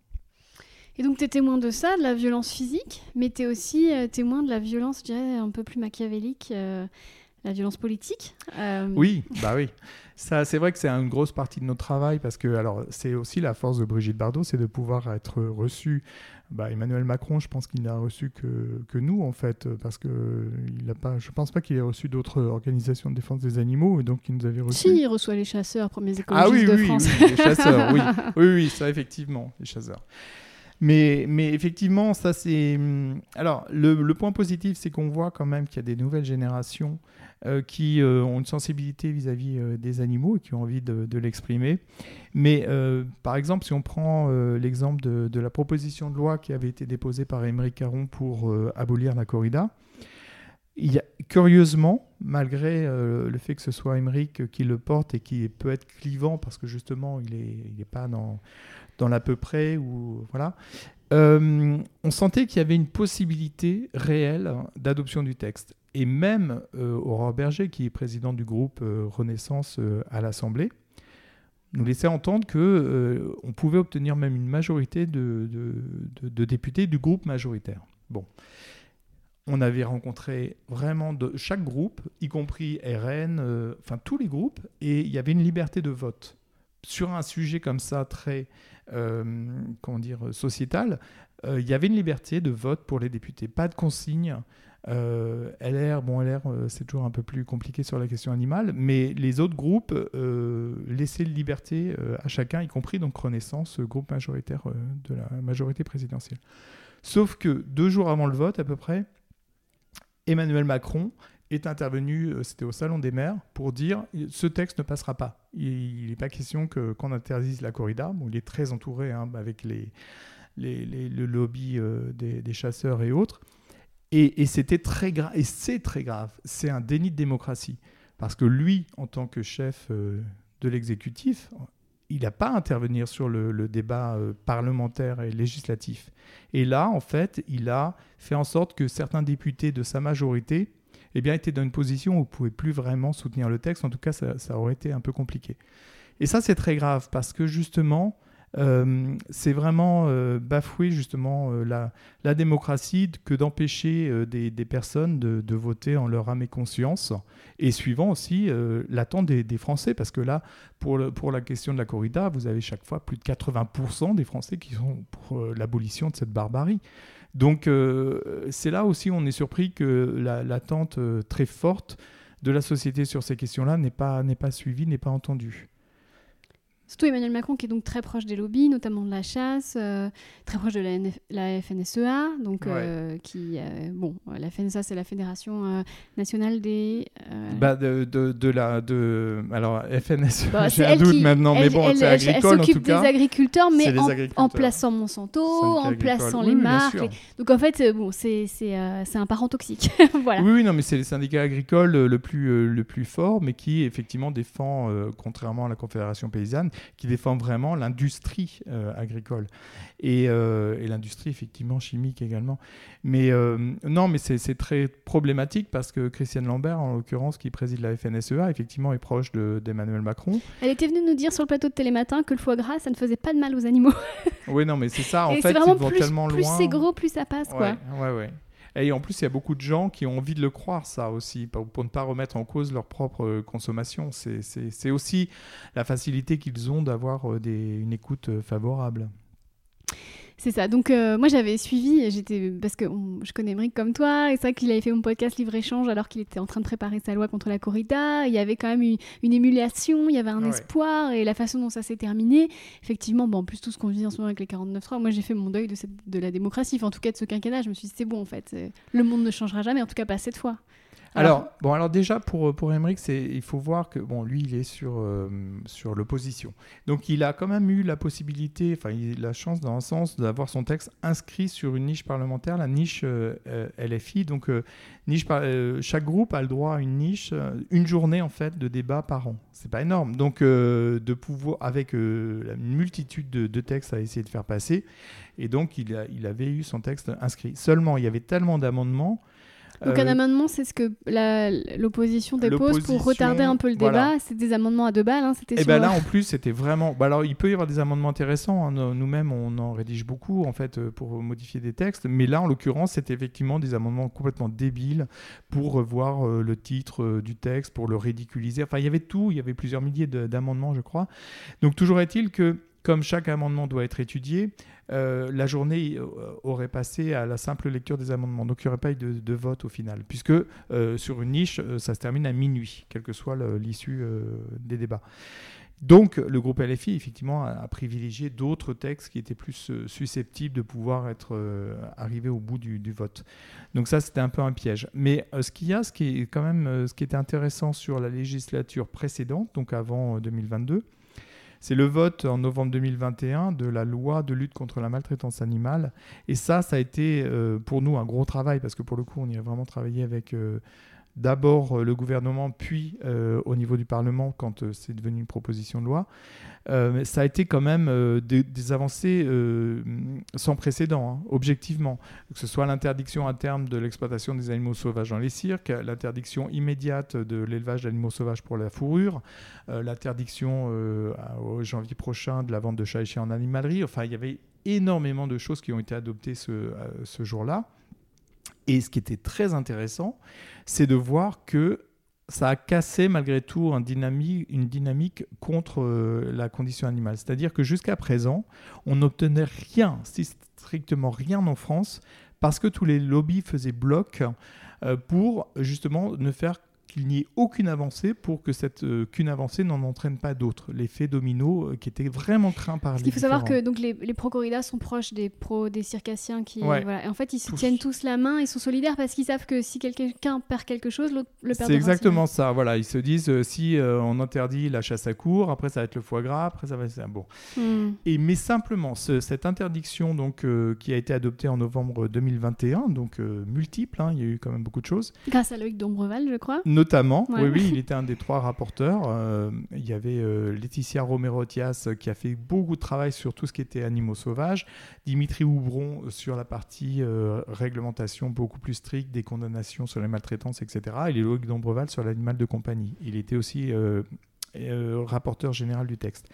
Et donc tu es témoin de ça, de la violence physique, mais tu es aussi témoin de la violence, je dirais, un peu plus machiavélique la violence politique. Oui, bah oui. Ça, c'est vrai que c'est une grosse partie de notre travail parce que, alors, c'est aussi la force de Brigitte Bardot, c'est de pouvoir être reçu. Bah, Emmanuel Macron, je pense qu'il n'a reçu que, que nous, en fait, parce que il a pas, je pense pas qu'il ait reçu d'autres organisations de défense des animaux, et donc il nous avait reçu. Si, il reçoit les chasseurs, premiers écologistes ah, oui, de oui, France. Oui, les chasseurs, oui. [laughs] oui, oui, ça, effectivement, les chasseurs. Mais, mais, effectivement, ça c'est. Hum, alors, le, le point positif, c'est qu'on voit quand même qu'il y a des nouvelles générations euh, qui euh, ont une sensibilité vis-à-vis euh, des animaux et qui ont envie de, l'exprimer. Mais par exemple, si on prend l'exemple de, la proposition de loi qui avait été déposée par Émeric Caron pour abolir la corrida, il y a, curieusement, malgré le fait que ce soit Émeric qui le porte et qui peut être clivant parce que justement il n'est pas dans, dans l'à peu près ou voilà, on sentait qu'il y avait une possibilité réelle d'adoption du texte et même euh, Aurore Berger, qui est président du groupe euh, Renaissance euh, à l'Assemblée, nous laissait entendre que on pouvait obtenir même une majorité de, de, députés du groupe majoritaire. Bon. On avait rencontré vraiment de chaque groupe, y compris RN, enfin tous les groupes, et il y avait une liberté de vote. Sur un sujet comme ça, très comment dire, sociétal, il y avait une liberté de vote pour les députés. Pas de consigne euh, LR, bon, LR, euh, c'est toujours un peu plus compliqué sur la question animale, mais les autres groupes euh, laissaient liberté à chacun, y compris donc Renaissance, groupe majoritaire de la majorité présidentielle. Sauf que deux jours avant le vote, à peu près, Emmanuel Macron est intervenu, c'était au Salon des maires, pour dire ce texte ne passera pas. Il n'est pas question qu'on interdise la corrida. Bon, il est très entouré hein, avec les, les, le lobby des, chasseurs et autres. Et, c'était très grave, et c'est très grave, c'est un déni de démocratie. Parce que lui, en tant que chef euh, de l'exécutif, il n'a pas à intervenir sur le, débat euh, parlementaire et législatif. Et là, en fait, il a fait en sorte que certains députés de sa majorité eh bien, étaient dans une position où ne pouvaient plus vraiment soutenir le texte. En tout cas, ça, aurait été un peu compliqué. Et ça, c'est très grave parce que justement, euh, c'est vraiment euh, bafouer justement euh, la, la, démocratie que d'empêcher des, des, personnes de, de, voter en leur âme et conscience, et suivant aussi l'attente des, des, Français, parce que là, pour, le, pour la question de la corrida, vous avez chaque fois plus de 80% des Français qui sont pour l'abolition de cette barbarie. Donc c'est là aussi on est surpris que l'attente très forte de la société sur ces questions-là n'est pas, pas suivie, n'est pas entendue. Surtout Emmanuel Macron qui est donc très proche des lobbies, notamment de la chasse, euh, très proche de la, la FNSEA, donc euh, qui, euh, bon, la FNSEA c'est la Fédération nationale des... Bah de, de, de, la... De... Alors FNSEA, bah, j'ai un doute maintenant, mais bon, c'est agricole en tout cas. des agriculteurs, mais en, plaçant Monsanto, en plaçant les marques. Donc en fait, bon, c'est un parent toxique. [laughs] voilà. Oui, oui, non, mais c'est les syndicats agricoles le plus, le plus fort, mais qui effectivement défend, contrairement à la Confédération paysanne, qui défend vraiment l'industrie euh, agricole et, euh, et l'industrie effectivement chimique également. Mais euh, non, mais c'est très problématique parce que Christiane Lambert, en l'occurrence, qui préside la FNSEA, effectivement est proche d'Emmanuel Macron. Elle était venue nous dire sur le plateau de Télématin que le foie gras, ça ne faisait pas de mal aux animaux. oui, non, mais c'est ça. En fait, tellement loin. Plus c'est gros, plus ça passe, quoi. Ouais, ouais. Et en plus, il y a beaucoup de gens qui ont envie de le croire, ça aussi, pour, ne pas remettre en cause leur propre euh, consommation. C'est aussi la facilité qu'ils ont d'avoir euh, une écoute euh, favorable. C'est ça. Donc euh, moi j'avais suivi, j'étais parce que je connais Emmerich comme toi, et c'est vrai qu'il avait fait mon podcast Livre Échange alors qu'il était en train de préparer sa loi contre la corrida. Il y avait quand même une, une émulation, il y avait un espoir et la façon dont ça s'est terminé. Effectivement, bon, en plus tout ce qu'on vit en ce moment avec les 49.3, moi j'ai fait mon deuil de, cette, de la démocratie, en tout cas de ce quinquennat. Je me suis dit c'est bon en fait, le monde ne changera jamais, en tout cas pas cette fois. Alors, bon, alors déjà pour pour Emmerich, c'est il faut voir que bon, lui, il est sur euh, sur l'opposition. Donc, il a quand même eu la possibilité, enfin, il a la chance dans un sens d'avoir son texte inscrit sur une niche parlementaire, la niche euh, euh, LFI. Donc, niche chaque groupe a le droit à une niche, une journée en fait de débat par an. C'est pas énorme. Donc, de pouvoir avec une multitude de, de, textes à essayer de faire passer, et donc il a, il avait eu son texte inscrit. Seulement, il y avait tellement d'amendements donc un euh, amendement, c'est ce que l'opposition dépose pour retarder un peu le débat. C'est des amendements à deux balles. Hein, et eh bien là, en plus, c'était vraiment. Bah, alors, il peut y avoir des amendements intéressants. Hein. Nous-mêmes, on en rédige beaucoup en fait euh, pour modifier des textes. Mais là, en l'occurrence, c'était effectivement des amendements complètement débiles pour revoir euh, le titre du texte, pour le ridiculiser. Enfin, il y avait tout. Il y avait plusieurs milliers d'amendements, je crois. Donc, toujours est-il que comme chaque amendement doit être étudié, euh, la journée euh, aurait passé à la simple lecture des amendements. Donc il n'y aurait pas eu de, vote au final, puisque euh, sur une niche, ça se termine à minuit, quelle que soit l'issue des débats. Donc le groupe LFI, effectivement, a, privilégié d'autres textes qui étaient plus susceptibles de pouvoir être arrivés au bout du, vote. Donc ça, c'était un peu un piège. Mais ce qu'il y a, ce qui est quand même, ce qui était intéressant sur la législature précédente, donc avant 2022, c'est le vote en novembre 2021 de la loi de lutte contre la maltraitance animale. Et ça, ça a été euh, pour nous un gros travail parce que pour le coup, on y a vraiment travaillé avec euh, d'abord euh, le gouvernement, puis euh, au niveau du Parlement quand euh, c'est devenu une proposition de loi. ça a été quand même des, avancées sans précédent, hein, objectivement. Que ce soit l'interdiction à terme de l'exploitation des animaux sauvages dans les cirques, l'interdiction immédiate de l'élevage d'animaux sauvages pour la fourrure, l'interdiction au janvier prochain de la vente de chats et chiens en animalerie. Enfin, il y avait énormément de choses qui ont été adoptées ce, ce jour-là. Et ce qui était très intéressant, c'est de voir que ça a cassé malgré tout une dynamique contre euh, la condition animale. C'est-à-dire que jusqu'à présent, on n'obtenait rien, strictement rien en France, parce que tous les lobbies faisaient bloc euh, pour justement ne faire qu'il n'y ait aucune avancée pour que cette euh, qu'une avancée n'en entraîne pas d'autres. L'effet domino euh, qui était vraiment craint par les. Il faut savoir que donc les, les pro-corridas sont proches des pro des circassiens qui voilà. Et en fait ils se tiennent tous la main, ils sont solidaires parce qu'ils savent que si quelqu'un perd quelque chose, l'autre le perd. C'est exactement ça. Voilà, ils se disent euh, si on interdit la chasse à cours, après ça va être le foie gras, après ça va être bon. Hmm. Et mais simplement cette interdiction donc qui a été adoptée en novembre 2021, donc multiple, hein, il y a eu quand même beaucoup de choses. Grâce à Loïc Dombreval, je crois notamment. Oui, oui, [laughs] il était un des trois rapporteurs. Euh, il y avait euh, Laetitia Romero-Tias qui a fait beaucoup de travail sur tout ce qui était animaux sauvages, Dimitri Houbron sur la partie euh, réglementation beaucoup plus stricte des condamnations sur les maltraitances, etc. Et Loïc Dombreval sur l'animal de compagnie. Il était aussi rapporteur général du texte.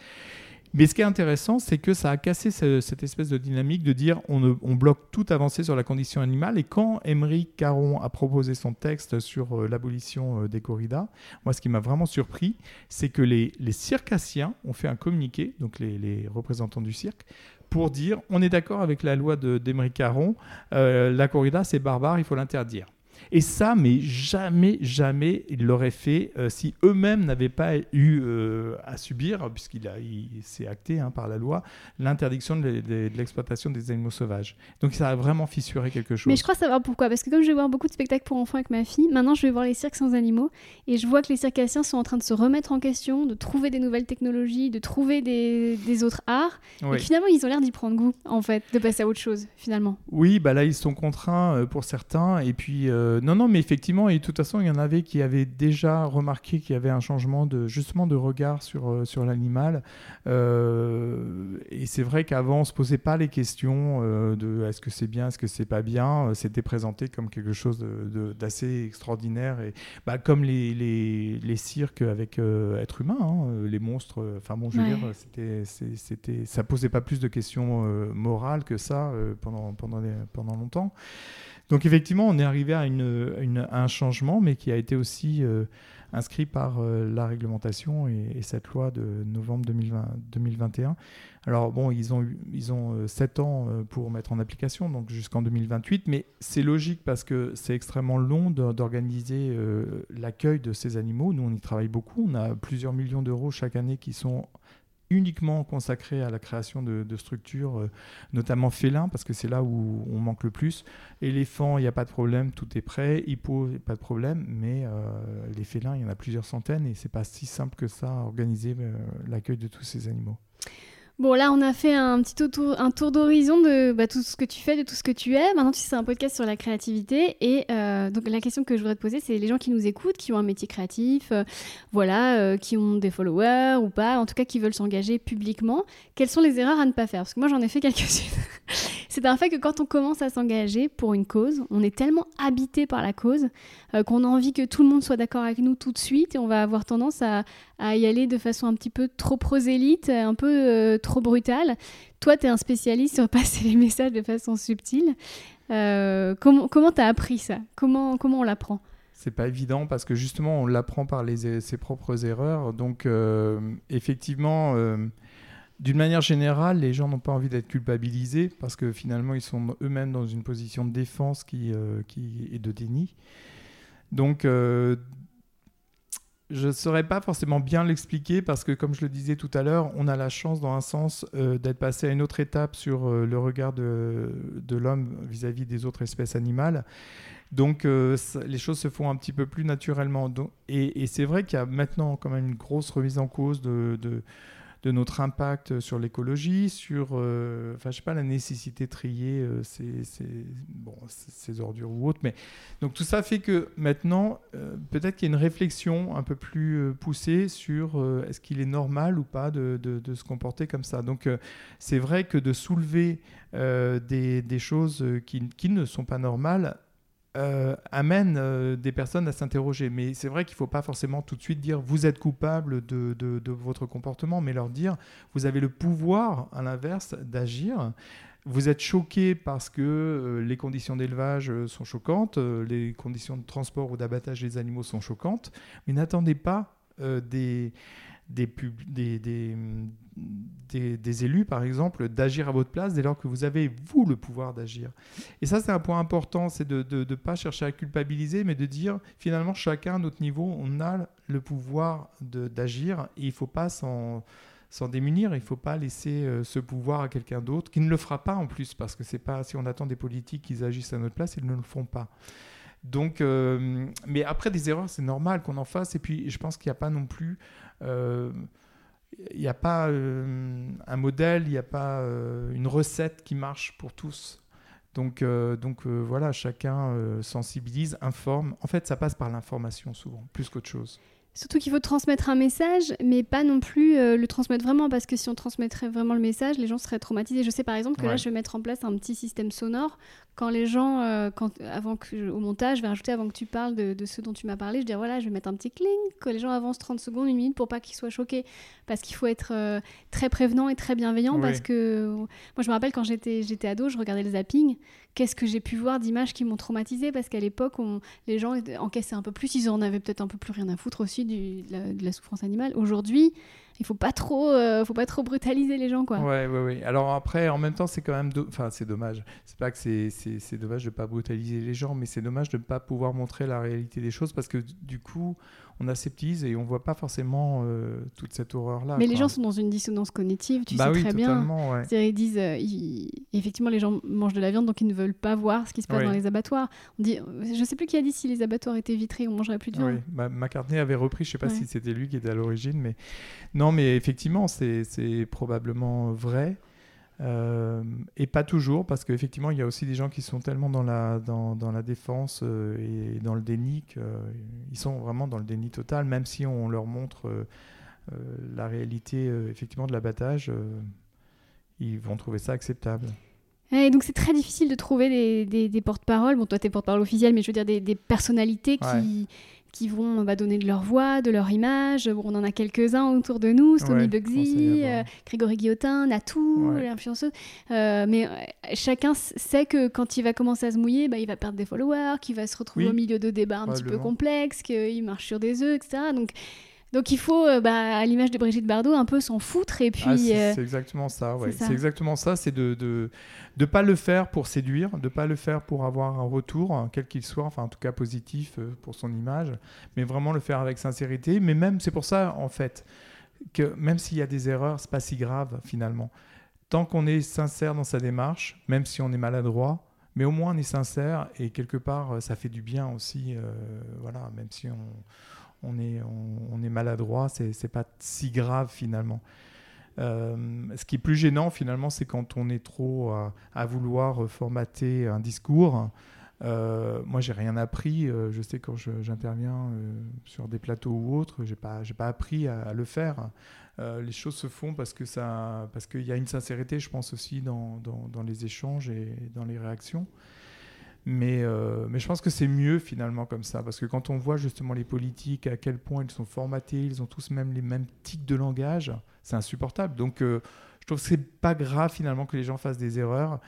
Mais ce qui est intéressant, c'est que ça a cassé cette espèce de dynamique de dire on, bloque toute avancée sur la condition animale. Et quand Émeric Caron a proposé son texte sur euh, l'abolition euh, des corridas, moi, ce qui m'a vraiment surpris, c'est que les, circassiens ont fait un communiqué, donc les, représentants du cirque, pour dire on est d'accord avec la loi d'Émeric Caron, euh, la corrida c'est barbare, il faut l'interdire. Et ça, mais jamais, jamais ils l'auraient fait euh, si eux-mêmes n'avaient pas eu euh, à subir, puisqu'il a, s'est acté hein, par la loi, l'interdiction de, l'exploitation des animaux sauvages. Donc ça a vraiment fissuré quelque chose. Mais je crois savoir pourquoi, parce que comme je vais voir beaucoup de spectacles pour enfants avec ma fille, maintenant je vais voir les cirques sans animaux, et je vois que les circassiens sont en train de se remettre en question, de trouver des nouvelles technologies, de trouver des, autres arts, et finalement ils ont l'air d'y prendre goût, en fait, de passer à autre chose, finalement. Oui, bah là ils sont contraints euh, pour certains, et puis non, non, mais effectivement, et de toute façon, il y en avait qui avaient déjà remarqué qu'il y avait un changement de, justement de regard sur, euh, sur l'animal. Euh, et c'est vrai qu'avant, on ne se posait pas les questions euh, de est-ce que c'est bien, est-ce que c'est pas bien. C'était présenté comme quelque chose d'assez extraordinaire. Et bah, comme les, les, les, cirques avec êtres humains, hein, les monstres, enfin bon, je veux dire, c'était, c'était, ça posait pas plus de questions morales que ça pendant, pendant, pendant longtemps. Donc effectivement, on est arrivé à, un changement, mais qui a été aussi euh, inscrit par euh, la réglementation et, cette loi de novembre 2021. Alors bon, ils ont, ils ont 7 euh, ans pour mettre en application, donc jusqu'en 2028, mais c'est logique parce que c'est extrêmement long d'organiser l'accueil de ces animaux. Nous, on y travaille beaucoup. On a plusieurs millions d'euros chaque année qui sont uniquement consacré à la création de, structures, euh, notamment félins, parce que c'est là où on manque le plus. Éléphants, il n'y a pas de problème, tout est prêt. Hippo, pas de problème, mais euh, les félins, il y en a plusieurs centaines et c'est pas si simple que ça à organiser euh, l'accueil de tous ces animaux. Bon, là, on a fait un petit tour, d'horizon de bah, tout ce que tu fais, de tout ce que tu es. Maintenant, tu sais, c'est un podcast sur la créativité. Et euh, donc, la question que je voudrais te poser, c'est les gens qui nous écoutent, qui ont un métier créatif, euh, voilà, euh, qui ont des followers ou pas, en tout cas, qui veulent s'engager publiquement. Quelles sont les erreurs à ne pas faire? Parce que moi, j'en ai fait [laughs] quelques-unes. c'est un fait que quand on commence à s'engager pour une cause, on est tellement habité par la cause qu'on a envie que tout le monde soit d'accord avec nous tout de suite et on va avoir tendance à, à y aller de façon un petit peu trop prosélite, un peu euh, trop brutale. Toi, tu es un spécialiste sur [laughs] passer les messages de façon subtile. Euh, comment tu as appris ça? Comment, comment on l'apprend? C'est pas évident parce que justement on l'apprend par ses propres erreurs. Donc euh, effectivement, d'une manière générale, les gens n'ont pas envie d'être culpabilisés parce que finalement ils sont eux-mêmes dans une position de défense qui, qui est de déni. Donc je ne saurais pas forcément bien l'expliquer parce que, comme je le disais tout à l'heure, on a la chance, dans un sens, euh, d'être passé à une autre étape sur euh, le regard de, l'homme vis-à-vis des autres espèces animales. Donc, euh, les choses se font un petit peu plus naturellement. et, c'est vrai qu'il y a maintenant quand même une grosse remise en cause de de notre impact sur l'écologie, sur euh, je sais pas, la nécessité de trier euh, ces, bon, ces, ordures ou autres. Mais, donc tout ça fait que maintenant, euh, peut-être qu'il y a une réflexion un peu plus poussée sur est-ce qu'il est normal ou pas de, de, se comporter comme ça. Donc c'est vrai que de soulever des, des, choses qui, qui ne sont pas normales, euh, amène euh, des personnes à s'interroger. Mais c'est vrai qu'il ne faut pas forcément tout de suite dire vous êtes coupable de, votre comportement, mais leur dire vous avez le pouvoir, à l'inverse, d'agir. Vous êtes choqué parce que euh, les conditions d'élevage sont choquantes, les conditions de transport ou d'abattage des animaux sont choquantes, mais n'attendez pas des, des, des, des, élus, par exemple, d'agir à votre place dès lors que vous avez, vous, le pouvoir d'agir. Et ça, c'est un point important, c'est de ne pas chercher à culpabiliser, mais de dire, finalement, chacun à notre niveau, on a le pouvoir d'agir, et il ne faut pas s'en démunir, il ne faut pas laisser euh, ce pouvoir à quelqu'un d'autre, qui ne le fera pas en plus, parce que c'est pas si on attend des politiques qu'ils agissent à notre place, ils ne le font pas. Donc, euh, mais après des erreurs, c'est normal qu'on en fasse. Et puis, je pense qu'il n'y a pas non plus euh, il n'y a pas euh, un modèle, il n'y a pas euh, une recette qui marche pour tous. Donc, donc voilà, chacun sensibilise, informe. En fait, ça passe par l'information souvent, plus qu'autre chose. Surtout qu'il faut transmettre un message, mais pas non plus euh, le transmettre vraiment, parce que si on transmettrait vraiment le message, les gens seraient traumatisés. Je sais par exemple que là, je vais mettre en place un petit système sonore. Quand les gens, euh, quand, avant que, au montage, je vais rajouter avant que tu parles de, de ce dont tu m'as parlé, je vais dire voilà, je vais mettre un petit cling, que les gens avancent 30 secondes, une minute pour pas qu'ils soient choqués. Parce qu'il faut être euh, très prévenant et très bienveillant, parce que moi, je me rappelle quand j'étais ado, je regardais le zapping qu'est-ce que j'ai pu voir d'images qui m'ont traumatisé parce qu'à l'époque, les gens encaissaient un peu plus, ils en avaient peut-être un peu plus rien à foutre aussi de, la, souffrance animale. Aujourd'hui, il faut pas trop, euh, faut pas trop brutaliser les gens, quoi. Ouais, ouais, ouais. Alors après, en même temps, c'est quand même, enfin, c'est dommage. C'est pas que c'est dommage de pas brutaliser les gens, mais c'est dommage de ne pas pouvoir montrer la réalité des choses parce que du coup, on aseptise et on voit pas forcément euh, toute cette horreur-là. Mais les gens sont dans une dissonance cognitive, tu bah sais très bien. Ouais. Ils disent, euh, effectivement, les gens mangent de la viande, donc ils ne veulent pas voir ce qui se passe dans les abattoirs. On dit, je sais plus qui a dit si les abattoirs étaient vitrés, on mangerait plus de viande. Oui, bah, McCartney avait repris, je sais pas si c'était lui qui était à l'origine, mais non, mais effectivement, c'est probablement vrai. Euh, et pas toujours, parce qu'effectivement, il y a aussi des gens qui sont tellement dans la, dans, dans la défense euh, et dans le déni qu'ils sont vraiment dans le déni total, même si on leur montre euh, la réalité effectivement de l'abattage, ils vont trouver ça acceptable. Et donc c'est très difficile de trouver des, des, des porte-paroles. Bon, toi, tu es porte-parole officiel, mais je veux dire des, des personnalités qui, qui vont bah, donner de leur voix, de leur image. on en a quelques-uns autour de nous, Stomy Bugsy, euh, Grégory Guillotin, Natou, l'influenceuse. Euh, mais euh, chacun sait que quand il va commencer à se mouiller, bah, il va perdre des followers, qu'il va se retrouver au milieu de débats un petit peu complexes, qu'il marche sur des œufs, etc. Donc donc il faut, euh, bah, à l'image de Brigitte Bardot, un peu s'en foutre et puis. Ah, c'est euh, exactement ça, ouais. C'est exactement ça, c'est de de de pas le faire pour séduire, de pas le faire pour avoir un retour, quel qu'il soit, enfin en tout cas positif euh, pour son image, mais vraiment le faire avec sincérité. Mais même c'est pour ça en fait que même s'il y a des erreurs, c'est pas si grave finalement. Tant qu'on est sincère dans sa démarche, même si on est maladroit, mais au moins on est sincère et quelque part ça fait du bien aussi, voilà, même si on on est, on, est maladroit, c'est pas si grave finalement. Euh, ce qui est plus gênant finalement, c'est quand on est trop à, vouloir formater un discours. Euh, moi, j'ai rien appris. Euh, je sais quand j'interviens sur des plateaux ou autres, j'ai pas, pas appris à, le faire. les choses se font parce que ça, parce qu'il y a une sincérité, je pense aussi dans, les échanges et dans les réactions. Mais, euh, mais je pense que c'est mieux finalement comme ça, parce que quand on voit justement les politiques, à quel point ils sont formatés, ils ont tous même les mêmes tics de langage, c'est insupportable. Donc euh, je trouve que c'est pas grave finalement que les gens fassent des erreurs.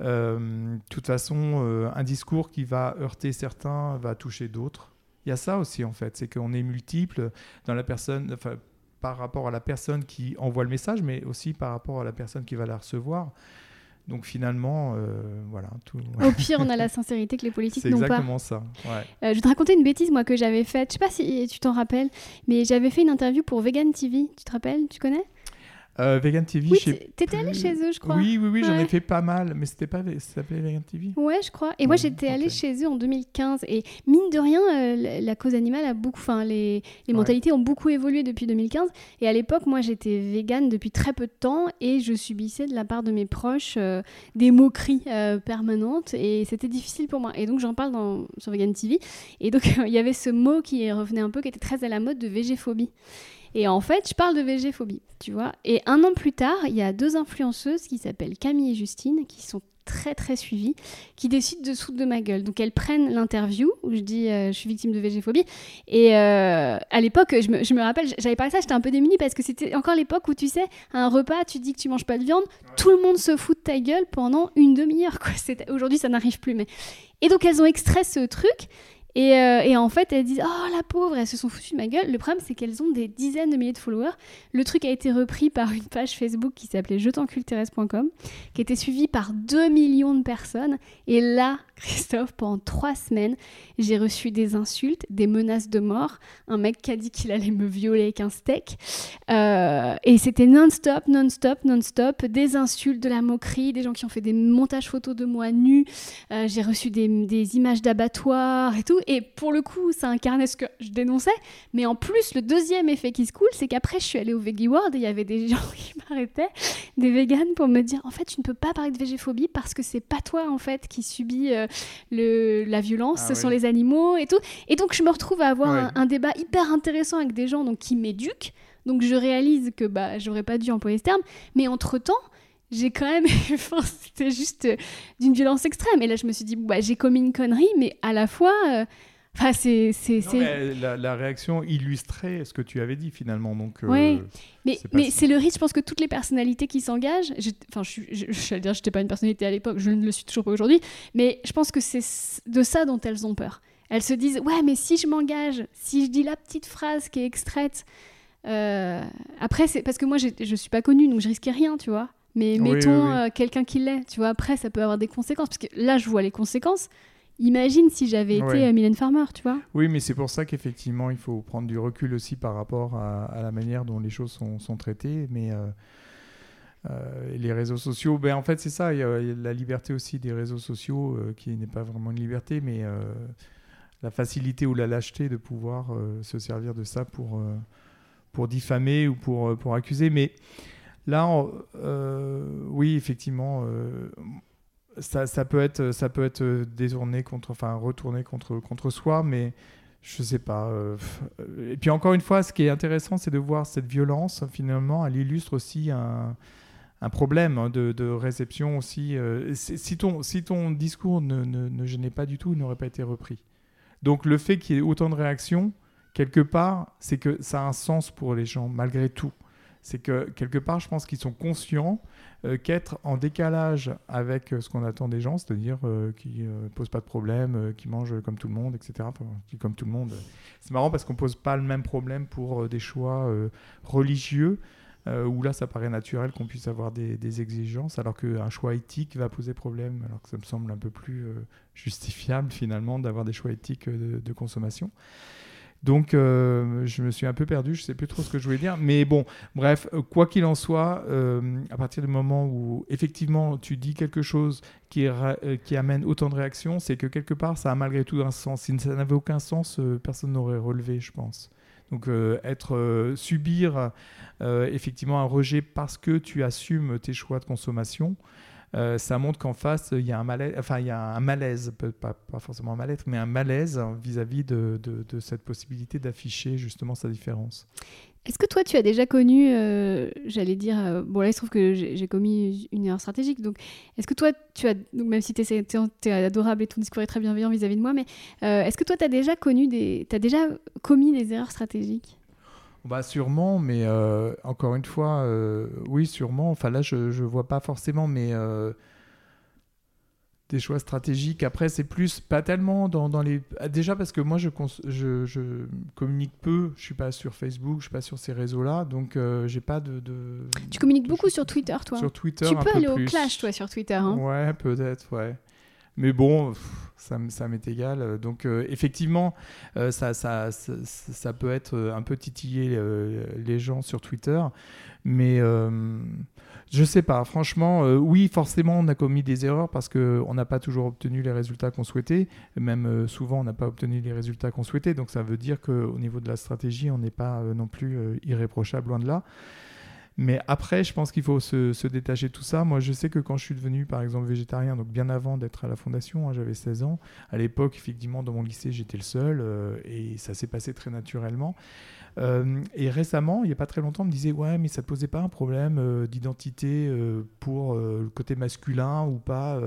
Euh, de toute façon, un discours qui va heurter certains va toucher d'autres. Il y a ça aussi en fait, c'est qu'on est multiple dans la personne, par rapport à la personne qui envoie le message, mais aussi par rapport à la personne qui va la recevoir. Donc finalement, euh, voilà. Tout... Au pire, on a la [laughs] sincérité que les politiques n'ont pas. C'est exactement ça. Euh, je vais te raconter une bêtise moi que j'avais faite. Je sais pas si tu t'en rappelles, mais j'avais fait une interview pour Vegan TV. Tu te rappelles Tu connais? Euh, Vegan TV, oui, t'étais allé chez eux, je crois. Oui, oui, oui, j'en ai fait pas mal, mais c'était pas, ça s'appelait Vegan TV. Ouais, je crois. Et moi, j'étais allée chez eux en 2015, et mine de rien, euh, la cause animale a beaucoup, enfin, les, les mentalités ont beaucoup évolué depuis 2015. Et à l'époque, moi, j'étais végane depuis très peu de temps, et je subissais de la part de mes proches euh, des moqueries permanentes, et c'était difficile pour moi. Et donc, j'en parle dans, sur Vegan TV, et donc [laughs] il y avait ce mot qui revenait un peu, qui était très à la mode de végéphobie. Et en fait, je parle de végéphobie, tu vois. Et un an plus tard, il y a deux influenceuses qui s'appellent Camille et Justine, qui sont très très suivies, qui décident de foutre de ma gueule. Donc elles prennent l'interview où je dis euh, je suis victime de végéphobie. Et euh, à l'époque, je me, je me, rappelle, j'avais parlé ça, j'étais un peu démunie parce que c'était encore l'époque où tu sais, à un repas, tu dis que tu manges pas de viande, tout le monde se fout de ta gueule pendant une demi-heure. Aujourd'hui, ça n'arrive plus. Mais... Et donc elles ont extrait ce truc euh, et, en fait, elles disent Oh la pauvre, elles se sont foutues de ma gueule. Le problème, c'est qu'elles ont des dizaines de milliers de followers. Le truc a été repris par une page Facebook qui s'appelait jetanculteres.com, qui était suivie par 2 millions de personnes. Et là, Christophe, pendant trois semaines, j'ai reçu des insultes, des menaces de mort, un mec qui a dit qu'il allait me violer avec un steak. Euh, et c'était non-stop, non-stop, non-stop, des insultes, de la moquerie, des gens qui ont fait des montages photos de moi nue. Euh, j'ai reçu des, images d'abattoirs et tout. Et pour le coup, ça incarnait ce que je dénonçais. Mais en plus, le deuxième effet qui se coule, c'est qu'après, je suis allée au Veggie World et il y avait des [laughs] gens qui m'arrêtaient, des véganes, pour me dire en fait, tu ne peux pas parler de végéphobie parce que c'est pas toi en fait qui subis. Euh, le, la violence Ah sur oui. les animaux et tout. Et donc, je me retrouve à avoir Ouais. un, un débat hyper intéressant avec des gens donc, qui m'éduquent. Donc, je réalise que bah, j'aurais pas dû employer ce terme. Mais entre-temps, j'ai quand même... [laughs] enfin, C'était juste euh, d'une violence extrême. Et là, je me suis dit, bah, j'ai commis une connerie, mais à la fois... euh, [laughs] Enfin, c'est... c'est- Non, c'est- mais la, la réaction illustrait ce que tu avais dit finalement. Donc, euh, Ouais. Mais, c'est pas mais si- c'est le risque, je pense que toutes les personnalités qui s'engagent, enfin, je, je, je, vais dire, j'étais pas une personnalité à l'époque, je ne le suis toujours pas aujourd'hui, mais je pense que c'est de ça dont elles ont peur. Elles se disent, ouais, mais si je m'engage, si je dis la petite phrase qui est extraite, euh, après, c'est parce que moi, je suis pas connue, donc je risquais rien, tu vois. Mais Oui, mettons oui, oui. euh, quelqu'un qui l'est, tu vois, après, ça peut avoir des conséquences, parce que là, je vois les conséquences. Imagine si j'avais Ouais. été euh, Mylène Farmer, tu vois. Oui, mais c'est pour ça qu'effectivement, il faut prendre du recul aussi par rapport à, à la manière dont les choses sont, sont traitées. Mais euh, euh, les réseaux sociaux, ben, en fait, c'est ça. Il y, a, il y a la liberté aussi des réseaux sociaux, euh, qui n'est pas vraiment une liberté, mais la facilité ou la lâcheté de pouvoir se servir de ça pour, pour diffamer ou pour, pour accuser. Mais là, oui, effectivement. Ça, peut être ça peut être euh, détourné contre enfin retourné contre contre soi mais je sais pas euh, et puis encore une fois ce qui est intéressant c'est de voir cette violence finalement elle illustre aussi un problème hein, de, réception aussi euh, si ton discours ne, ne, ne gênait pas du tout il n'aurait pas été repris. Donc le fait qu'il y ait autant de réactions quelque part c'est que ça a un sens pour les gens malgré tout. C'est que quelque part je pense qu'ils sont conscients qu'être en décalage avec euh, ce qu'on attend des gens, c'est-à-dire euh, qui ne posent pas de problème, euh, qui mangent comme tout le monde, etc. Qui comme tout le monde. euh, C'est marrant parce qu'on pose pas le même problème pour euh, des choix euh, religieux, euh, où là ça paraît naturel qu'on puisse avoir des, exigences, alors qu'un choix éthique va poser problème, alors que ça me semble un peu plus euh, justifiable finalement d'avoir des choix éthiques euh, de consommation. Donc, euh, je me suis un peu perdu, je sais plus trop ce que je voulais dire. Mais bon, bref, euh, quoi qu'il en soit, euh, à partir du moment où effectivement tu dis quelque chose qui, amène autant de réactions, c'est que quelque part ça a malgré tout un sens. Si ça n'avait aucun sens, personne n'aurait relevé, je pense. Donc, être, subir effectivement un rejet parce que tu assumes tes choix de consommation. Euh, ça montre qu'en face, il y a un malaise, enfin, il y a un malaise, pas, forcément un mal-être, mais un malaise vis-à-vis de, cette possibilité d'afficher justement sa différence. Est-ce que toi, tu as déjà connu, euh, j'allais dire, euh, bon là, il se trouve que j'ai commis une erreur stratégique, donc est-ce que toi, tu as, donc même si tu es, adorable et ton discours est très bienveillant vis-à-vis de moi, mais est-ce que toi, tu déjà connu des, as déjà commis des erreurs stratégiques? Bah sûrement, mais euh, encore une fois, euh, oui, sûrement. Enfin là, je je vois pas forcément, mais euh, des choix stratégiques. Après, c'est plus pas tellement dans, dans les. ah, Déjà parce que moi, je, cons- je, je communique peu. Je suis pas sur Facebook, je suis pas sur ces réseaux-là, donc j'ai pas de, de- Tu communiques de beaucoup sur. Twitter, toi? Sur Twitter, Tu un peux peu aller au clash, toi, sur Twitter. Hein? Ouais, peut-être, ouais. Mais bon, ça, m'est égal. Donc, euh, effectivement, euh, ça, peut être euh, un peu titiller les gens sur Twitter. Mais je sais pas. Franchement, oui, forcément, on a commis des erreurs parce qu'on n'a pas toujours obtenu les résultats qu'on souhaitait. Même souvent, on n'a pas obtenu les résultats qu'on souhaitait. Donc, ça veut dire qu'au niveau de la stratégie, on n'est pas non plus irréprochable, loin de là. Mais après, je pense qu'il faut se, détacher de tout ça. Moi, je sais que quand je suis devenu, par exemple, végétarien, donc bien avant d'être à la fondation, hein, j'avais 16 ans. À l'époque, effectivement, dans mon lycée, j'étais le seul euh, et ça s'est passé très naturellement. Euh, et récemment, il n'y a pas très longtemps, on me disait Ouais, mais ça ne posait pas un problème euh, d'identité pour le côté masculin ou pas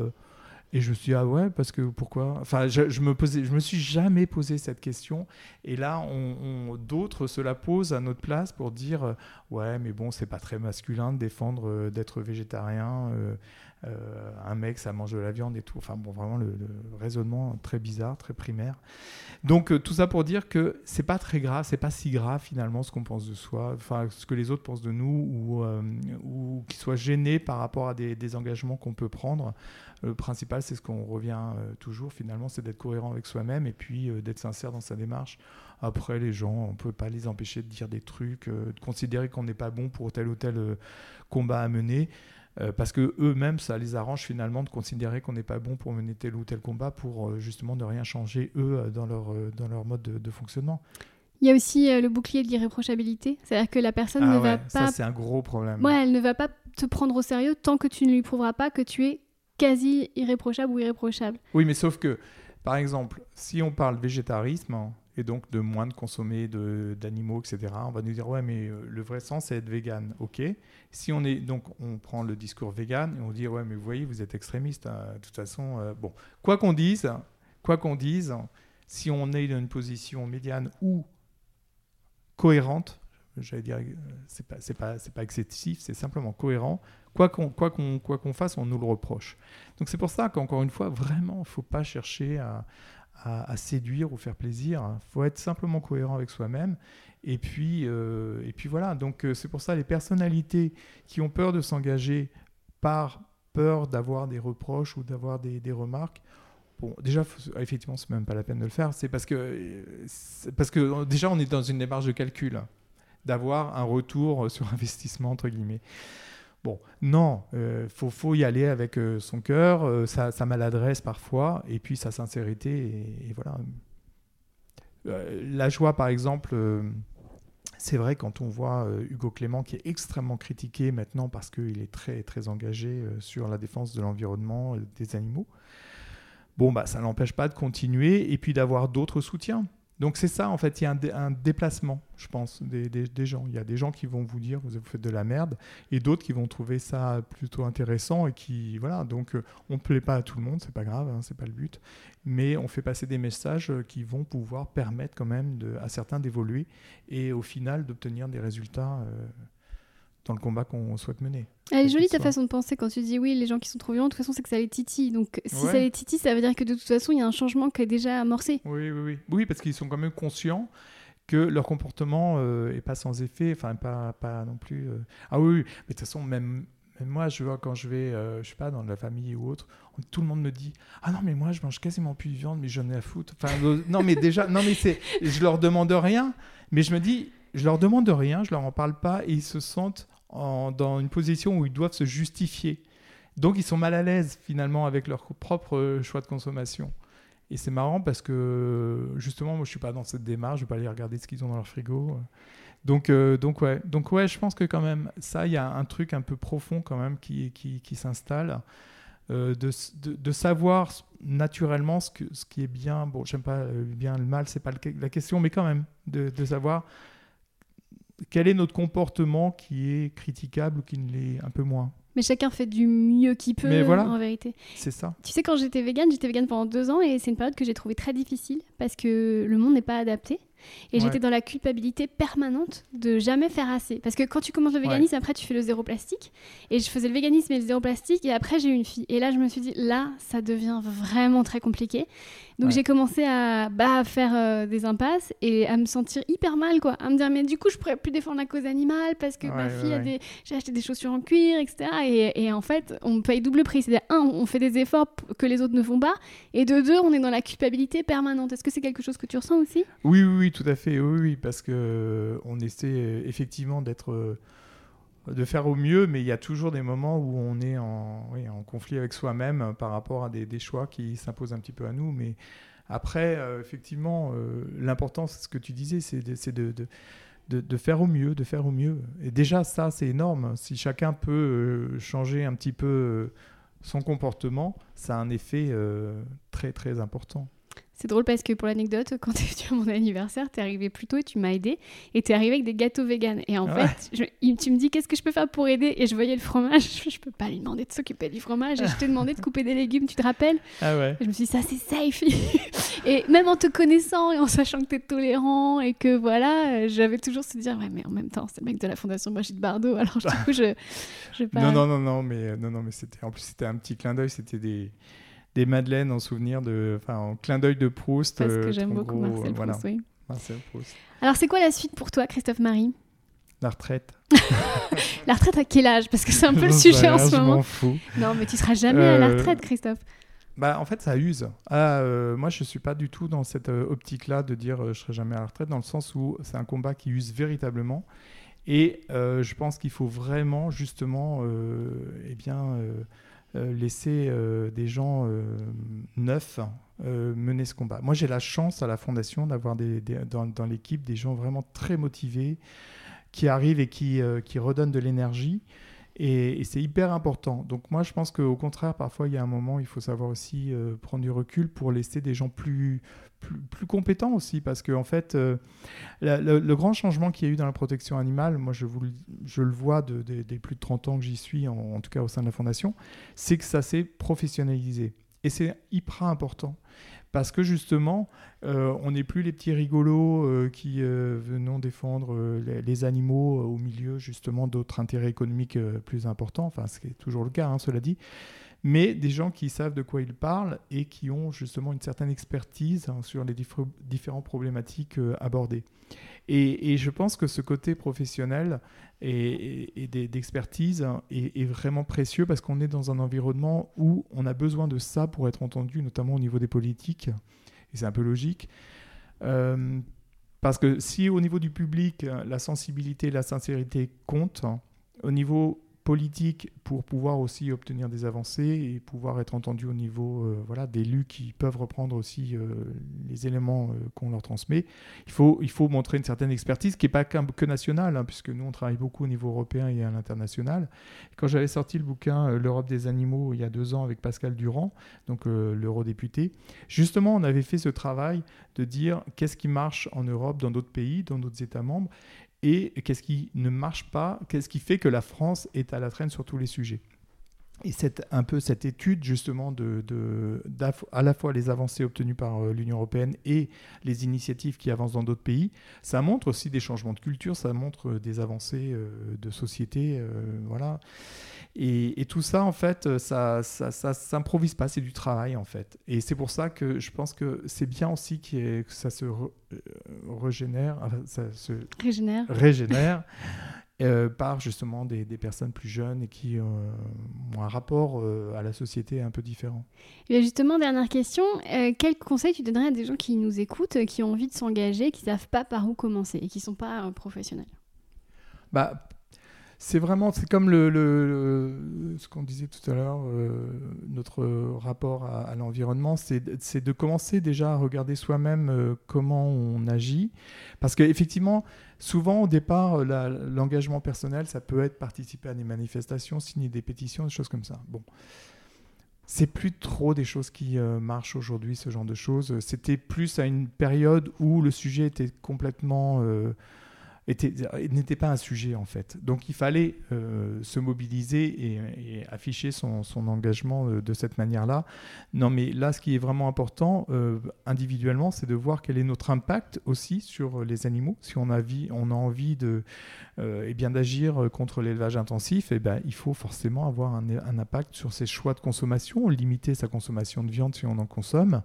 et je me suis dit, ah ouais, parce que pourquoi? Enfin, je, je me posais, je me suis jamais posé cette question. Et là, on, d'autres se la posent à notre place pour dire, euh, ouais, mais bon, c'est pas très masculin de défendre euh, d'être végétarien. euh, un mec, ça mange de la viande et tout. Enfin, bon, vraiment le, le raisonnement très bizarre, très primaire. Donc, tout ça pour dire que c'est pas très grave, c'est pas si grave finalement ce qu'on pense de soi, enfin, ce que les autres pensent de nous ou, ou qu'ils soient gênés par rapport à des engagements qu'on peut prendre. Le principal, c'est ce qu'on revient euh, toujours finalement, c'est d'être cohérent avec soi-même et puis euh, d'être sincère dans sa démarche. Après, les gens, on peut pas les empêcher de dire des trucs, euh, de considérer qu'on n'est pas bon pour tel ou tel combat à mener. euh, parce que eux-mêmes, ça les arrange finalement de considérer qu'on n'est pas bon pour mener tel ou tel combat pour euh, justement ne rien changer eux dans leur, euh, dans leur mode de, de fonctionnement. Il y a aussi le bouclier de l'irréprochabilité, c'est-à-dire que la personne ne Ah va ouais, pas ça c'est un gros problème. Ouais, elle ne va pas te prendre au sérieux tant que tu ne lui prouveras pas que tu es quasi irréprochable ou irréprochable. Oui, mais sauf que, par exemple, si on parle végétarisme, et donc de moins de consommer d'animaux, etc. On va nous dire ouais mais euh, le vrai sens c'est être vegan, ok. Si on est donc on prend le discours vegan et on dit ouais mais vous voyez vous êtes extrémiste, hein. de toute façon euh, bon quoi qu'on dise, quoi qu'on dise, si on est dans une position médiane ou cohérente, j'allais dire euh, c'est pas c'est pas c'est pas excessif, c'est simplement cohérent. Quoi qu'on quoi qu'on quoi qu'on fasse, on nous le reproche. Donc c'est pour ça qu'encore une fois vraiment faut pas chercher à à, séduire ou faire plaisir. Il faut être simplement cohérent avec soi-même. Et puis, euh, et puis voilà. Donc euh, c'est pour ça les personnalités qui ont peur de s'engager par peur d'avoir des reproches ou d'avoir des, des, remarques. Bon, déjà, effectivement, c'est même pas la peine de le faire. C'est parce que, parce que déjà, on est dans une démarche de calcul, d'avoir un retour sur [laughs] investissement entre guillemets. Bon, non, il euh, faut, y aller avec euh, son cœur, euh, sa, maladresse parfois, et puis sa sincérité. Et, voilà. la joie, par exemple, c'est vrai quand on voit Hugo Clément qui est extrêmement critiqué maintenant parce qu'il est très, très engagé sur la défense de l'environnement, des animaux. Bon, bah, ça n'empêche pas de continuer et puis d'avoir d'autres soutiens. Donc c'est ça, en fait, il y a un, déplacement, je pense, des, gens. Il y a des gens qui vont vous dire, vous, faites de la merde, et d'autres qui vont trouver ça plutôt intéressant, et qui, voilà, donc euh, on ne plaît pas à tout le monde, c'est pas grave, hein, c'est pas le but, mais on fait passer des messages euh, qui vont pouvoir permettre quand même à certains d'évoluer, et au final d'obtenir des résultats. Euh, dans le combat qu'on souhaite mener. Elle est jolie ta façon de penser quand tu dis oui, les gens qui sont trop violents, de toute façon, c'est que ça les titille. Donc si ça les titille, ça veut dire que de toute façon, il y a un changement qui est déjà amorcé. Oui, oui, oui. Oui, parce qu'ils sont quand même conscients que leur comportement n'est euh, pas sans effet, enfin, pas, pas non plus. Euh. Ah oui, oui, mais de toute façon, même, même moi, je vois quand je vais, euh, je sais pas, dans la famille ou autre, tout le monde me dit Ah non, mais moi, je mange quasiment plus de viande, mais j'en ai à foutre. Enfin, non, mais déjà, non, mais c'est. Je leur demande rien, mais je me dis je leur demande rien, je leur en parle pas et ils se sentent dans une position où ils doivent se justifier. Donc ils sont mal à l'aise finalement avec leur propre euh, choix de consommation. Et c'est marrant parce que justement, moi je suis pas dans cette démarche, je vais pas aller regarder ce qu'ils ont dans leur frigo. Donc, euh, donc, ouais. donc ouais, je pense que quand même, ça, il y a un truc un peu profond quand même qui, qui, s'installe. Euh, de, de, savoir naturellement ce, que, ce qui est bien. Bon, j'aime pas bien le mal, c'est pas la question, mais quand même, de, de savoir quel est notre comportement qui est critiquable ou qui ne l'est un peu moins mais chacun fait du mieux qu'il peut, en vérité. C'est ça. Tu sais, quand j'étais végane, j'étais végane pendant deux ans et c'est une période que j'ai trouvée très difficile parce que le monde n'est pas adapté. Et j'étais dans la culpabilité permanente de jamais faire assez. Parce que quand tu commences le véganisme, après tu fais le zéro plastique. Et je faisais le véganisme et le zéro plastique. Et après j'ai eu une fille. Et là je me suis dit, là ça devient vraiment très compliqué. Donc j'ai commencé à bah, faire euh, des impasses et à me sentir hyper mal, quoi. À me dire, mais du coup je pourrais plus défendre la cause animale parce que ma fille a des. J'ai acheté des chaussures en cuir, etc. Et, et en fait, on paye double prix. C'est-à-dire, un, on fait des efforts que les autres ne font pas. Et de deux, on est dans la culpabilité permanente. Est-ce que c'est quelque chose que tu ressens aussi? Oui, oui, oui tout à fait, oui, oui parce que euh, on essaie euh, effectivement d'être, euh, de faire au mieux, mais il y a toujours des moments où on est en, conflit avec soi-même par rapport à des, choix qui s'imposent un petit peu à nous. Mais après, effectivement, l'important, c'est ce que tu disais, c'est de, faire au mieux, de faire au mieux. Et déjà, ça, c'est énorme. Si chacun peut changer un petit peu son comportement, ça a un effet très, très important. C'est drôle parce que pour l'anecdote, quand [laughs] tu es à mon anniversaire, tu es arrivé plus tôt et tu m'as aidé. Et tu es arrivé avec des gâteaux vegan. Et en fait, tu me dis qu'est-ce que je peux faire pour aider? Et je voyais le fromage. [laughs] Je, peux pas lui demander de s'occuper du fromage. Et je t'ai demandé de [laughs] couper des légumes, tu te rappelles? Ah ouais. Je me suis dit, ça c'est safe. et même en te connaissant et en sachant que tu es tolérant et que voilà, j'avais toujours se dire, ouais, mais en même temps, c'est le mec de la Fondation Brigitte Bardot. Alors du coup, je. je pas... Non, non, non, non, mais, non, non, mais c'était. En plus, c'était un petit clin d'œil. C'était des des madeleines en souvenir de, enfin, en clin d'œil de Proust. Parce que euh, j'aime beaucoup Marcel, Proust, oui. Marcel Proust. Alors, c'est quoi la suite pour toi, Christophe Marie? La retraite. [laughs] la retraite à quel âge? Parce que c'est un peu le [laughs] sujet en ce moment. Je m'en fous. Non, mais tu seras jamais à la euh, retraite, Christophe. Bah, en fait, ça use. Ah, euh, moi, je ne suis pas du tout dans cette optique-là de dire je serai jamais à la retraite, dans le sens où c'est un combat qui use véritablement. Et je pense qu'il faut vraiment, justement, eh bien, euh, laisser euh, des gens euh, neufs mener ce combat. Moi, j'ai la chance à la Fondation d'avoir dans, l'équipe des gens vraiment très motivés qui arrivent et qui, qui redonnent de l'énergie. Et, c'est hyper important. Donc moi, je pense qu'au contraire, parfois, il y a un moment, il faut savoir aussi euh, prendre du recul pour laisser des gens plus, plus, compétents aussi. Parce qu'en en fait, euh, le, grand changement qu'il y a eu dans la protection animale, moi, je, je le vois des plus de 30 ans que j'y suis, en, tout cas au sein de la Fondation, c'est que ça s'est professionnalisé. Et c'est hyper important parce que justement, euh, on n'est plus les petits rigolos euh, qui venons défendre les, animaux au milieu justement d'autres intérêts économiques plus importants, enfin ce qui est toujours le cas, hein, cela dit, mais des gens qui savent de quoi ils parlent et qui ont justement une certaine expertise hein, sur les différentes problématiques abordées. Et, je pense que ce côté professionnel et, d'expertise est, est, vraiment précieux parce qu'on est dans un environnement où on a besoin de ça pour être entendu, notamment au niveau des politiques. Et c'est un peu logique. Euh, parce que si au niveau du public, la sensibilité, la sincérité comptent, au niveau politique pour pouvoir aussi obtenir des avancées et pouvoir être entendu au niveau euh, voilà, d'élus qui peuvent reprendre aussi euh, les éléments euh, qu'on leur transmet. Il faut, il faut montrer une certaine expertise qui n'est pas que nationale, hein, puisque nous on travaille beaucoup au niveau européen et à l'international. Quand j'avais sorti le bouquin L'Europe des animaux il y a deux ans avec Pascal Durand, donc l'eurodéputé, justement on avait fait ce travail de dire qu'est-ce qui marche en Europe, dans d'autres pays, dans d'autres États membres, et qu'est-ce qui ne marche pas, qu'est-ce qui fait que la France est à la traîne sur tous les sujets. Et c'est un peu cette étude justement de, à la fois les avancées obtenues par euh, l'Union européenne et les initiatives qui avancent dans d'autres pays, ça montre aussi des changements de culture, ça montre euh, des avancées euh, de société, voilà. Et, tout ça, en fait, ça, ça, ça s'improvise pas, c'est du travail, en fait. Et c'est pour ça que je pense que c'est bien aussi que ça se régénère, ça se régénère, régénère [laughs] euh, par justement des, personnes plus jeunes et qui euh, ont un rapport euh, à la société un peu différent. Et justement, dernière question, quel conseil tu donnerais à des gens qui nous écoutent, qui ont envie de s'engager, qui ne savent pas par où commencer et qui ne sont pas professionnels? Bah, c'est vraiment, c'est comme le, ce qu'on disait tout à l'heure, notre rapport à, l'environnement, c'est de commencer déjà à regarder soi-même comment on agit. Parce qu'effectivement, Souvent, au départ, euh, l'engagement personnel, ça peut être participer à des manifestations, signer des pétitions, des choses comme ça. Bon. C'est plus trop des choses qui euh, marchent aujourd'hui, ce genre de choses. C'était plus à une période où le sujet était complètement euh, n'était pas un sujet en fait. Donc il fallait euh, se mobiliser et, afficher son, engagement euh, de cette manière-là. Non mais là ce qui est vraiment important euh, individuellement c'est de voir quel est notre impact aussi sur les animaux. Si on a, on a envie de, eh bien d'agir contre l'élevage intensif, eh ben, il faut forcément avoir un, un, impact sur ses choix de consommation, limiter sa consommation de viande si on en consomme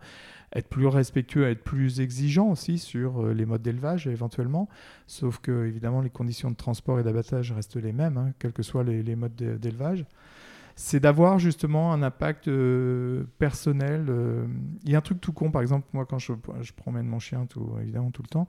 être plus respectueux, être plus exigeant aussi sur euh, les modes d'élevage éventuellement. Sauf que, évidemment, les conditions de transport et d'abattage restent les mêmes, hein, quels que soient les, modes d'élevage. C'est d'avoir justement un impact euh, personnel. Euh. Il y a un truc tout con, par exemple, moi, quand je, promène mon chien, tout, évidemment, tout le temps,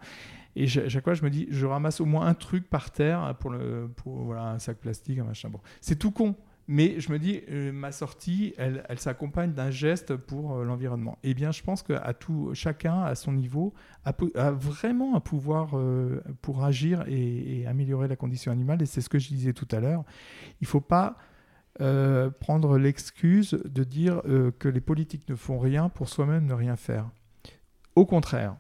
et chaque fois, je me dis, je ramasse au moins un truc par terre pour, le, voilà, un sac plastique, un machin. Bon, c'est tout con. Mais je me dis, euh, ma sortie, elle, s'accompagne d'un geste pour euh, l'environnement. Eh bien, je pense qu'à tout, chacun, à son niveau, a, vraiment un pouvoir euh, pour agir et, améliorer la condition animale. Et c'est ce que je disais tout à l'heure. Il ne faut pas prendre l'excuse de dire que les politiques ne font rien pour soi-même ne rien faire. Au contraire,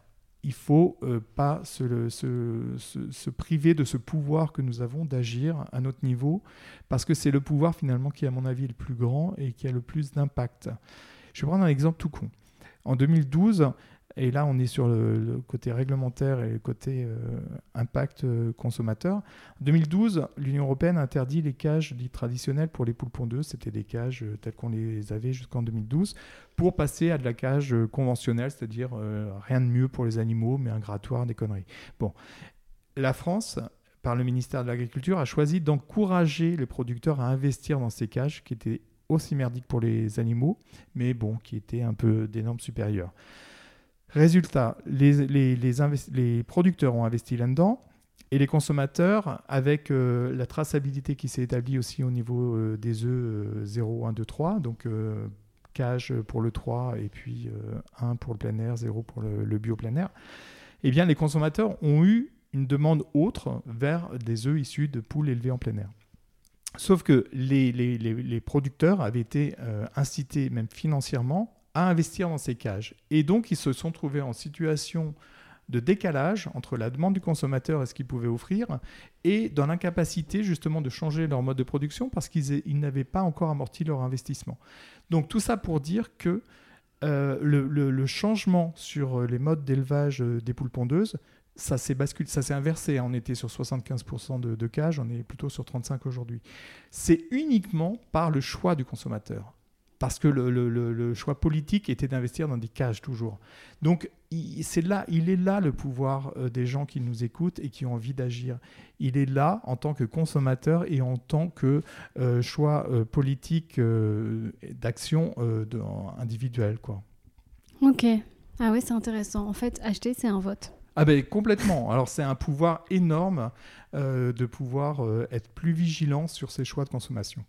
il faut euh, pas se, se, priver de ce pouvoir que nous avons d'agir à notre niveau, parce que c'est le pouvoir finalement qui, à mon avis, est le plus grand et qui a le plus d'impact. Je vais prendre un exemple tout con. En 2012, et là, on est sur le, côté réglementaire et le côté euh, impact euh, consommateur. En 2012, l'Union européenne interdit les cages dites traditionnelles pour les poules pondeuses. C'était des cages euh, telles qu'on les avait jusqu'en 2012, pour passer à de la cage conventionnelle, c'est-à-dire rien de mieux pour les animaux, mais un grattoir, des conneries. Bon, la France, par le ministère de l'Agriculture, a choisi d'encourager les producteurs à investir dans ces cages qui étaient aussi merdiques pour les animaux, mais bon, qui étaient un peu des normes supérieures. Résultat, les, producteurs ont investi là-dedans et les consommateurs, avec euh, la traçabilité qui s'est établie aussi au niveau euh, des œufs 0, 1, 2, 3, donc euh, cage pour le 3 et puis 1 pour le plein air, 0 pour le, bio plein air, eh bien les consommateurs ont eu une demande autre vers des œufs issus de poules élevées en plein air. Sauf que les, producteurs avaient été incités, même financièrement, à investir dans ces cages. Et donc, ils se sont trouvés en situation de décalage entre la demande du consommateur et ce qu'ils pouvaient offrir, et dans l'incapacité justement de changer leur mode de production parce qu'ils n'avaient pas encore amorti leur investissement. Donc tout ça pour dire que euh, le, changement sur les modes d'élevage euh, des poules pondeuses, ça s'est basculé, ça s'est inversé. On était sur 75% de, de cages, on est plutôt sur 35 aujourd'hui. C'est uniquement par le choix du consommateur parce que le, choix politique était d'investir dans des cages toujours. Donc c'est là, il est là le pouvoir euh, des gens qui nous écoutent et qui ont envie d'agir. Il est là en tant que consommateur et en tant que euh, choix euh, politique d'action individuelle. Quoi. Ok. Ah oui, c'est intéressant. En fait, acheter, c'est un vote. Ah ben complètement. Alors c'est un pouvoir énorme de pouvoir être plus vigilant sur ses choix de consommation.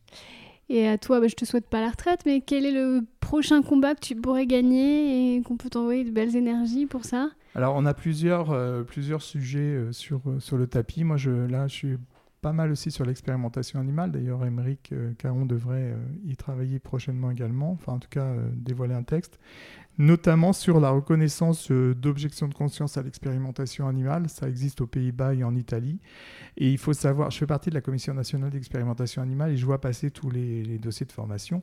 Et à toi, bah, je te souhaite pas la retraite, mais quel est le prochain combat que tu pourrais gagner et qu'on peut t'envoyer de belles énergies pour ça? Alors, on a plusieurs, euh, plusieurs sujets euh, sur, euh, sur le tapis. Moi, je, là, je suis pas mal aussi sur l'expérimentation animale. D'ailleurs, Émeric Caron devrait y travailler prochainement également, enfin, en tout cas, dévoiler un texte notamment sur la reconnaissance euh, d'objection de conscience à l'expérimentation animale. Ça existe aux Pays-Bas et en Italie. Et il faut savoir, je fais partie de la Commission nationale d'expérimentation animale et je vois passer tous les, dossiers de formation.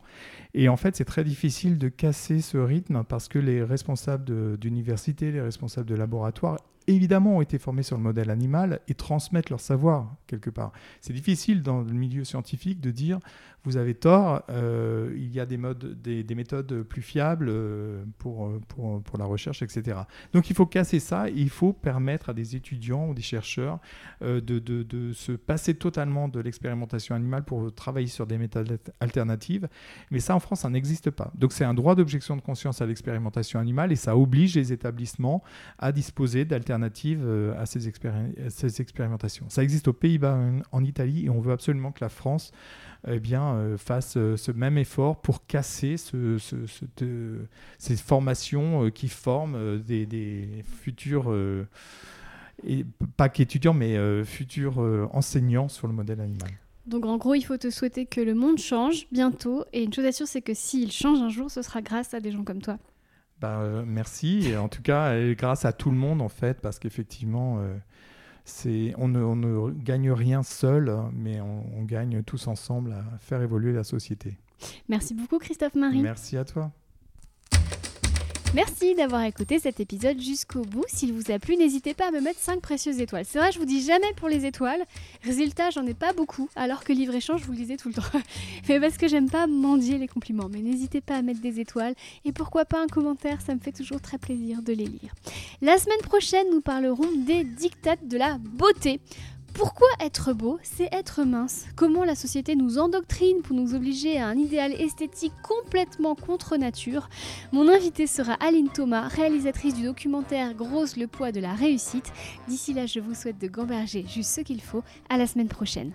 Et en fait, c'est très difficile de casser ce rythme parce que les responsables d'université, les responsables de laboratoire évidemment ont été formés sur le modèle animal et transmettent leur savoir quelque part. C'est difficile dans le milieu scientifique de dire vous avez tort, euh, il y a des, modes, des, méthodes plus fiables euh, pour, pour, pour, la recherche, etc. Donc il faut casser ça, il faut permettre à des étudiants ou des chercheurs euh, de, de, de, se passer totalement de l'expérimentation animale pour travailler sur des méthodes alternatives. Mais ça, en France, ça n'existe pas. Donc c'est un droit d'objection de conscience à l'expérimentation animale et ça oblige les établissements à disposer d'alternatives à ces, expérimentations. Ça existe aux Pays-Bas, en Italie, et on veut absolument que la France eh bien, euh, fasse euh, ce même effort pour casser ce, ces formations euh, qui forment des, futurs, et, pas qu'étudiants, mais futurs enseignants sur le modèle animal. Donc en gros, il faut te souhaiter que le monde change bientôt. Et une chose à sûre, c'est que s'il change un jour, ce sera grâce à des gens comme toi. Bah, merci. Et en tout cas, grâce à tout le monde, en fait, parce qu'effectivement, on ne, gagne rien seul, mais on, gagne tous ensemble à faire évoluer la société. Merci beaucoup Christophe Marie. Merci à toi. Merci d'avoir écouté cet épisode jusqu'au bout. S'il vous a plu, n'hésitez pas à me mettre 5 précieuses étoiles. C'est vrai, je vous dis jamais pour les étoiles. Résultat, j'en ai pas beaucoup, alors que livre échange, je vous le disais tout le temps. [laughs] Mais parce que j'aime pas mendier les compliments. Mais n'hésitez pas à mettre des étoiles et pourquoi pas un commentaire, ça me fait toujours très plaisir de les lire. La semaine prochaine, nous parlerons des dictates de la beauté. Pourquoi être beau, c'est être mince? Comment la société nous endoctrine pour nous obliger à un idéal esthétique complètement contre nature? Mon invitée sera Aline Thomas, réalisatrice du documentaire Grosse le poids de la réussite. D'ici là, je vous souhaite de gamberger juste ce qu'il faut. À la semaine prochaine.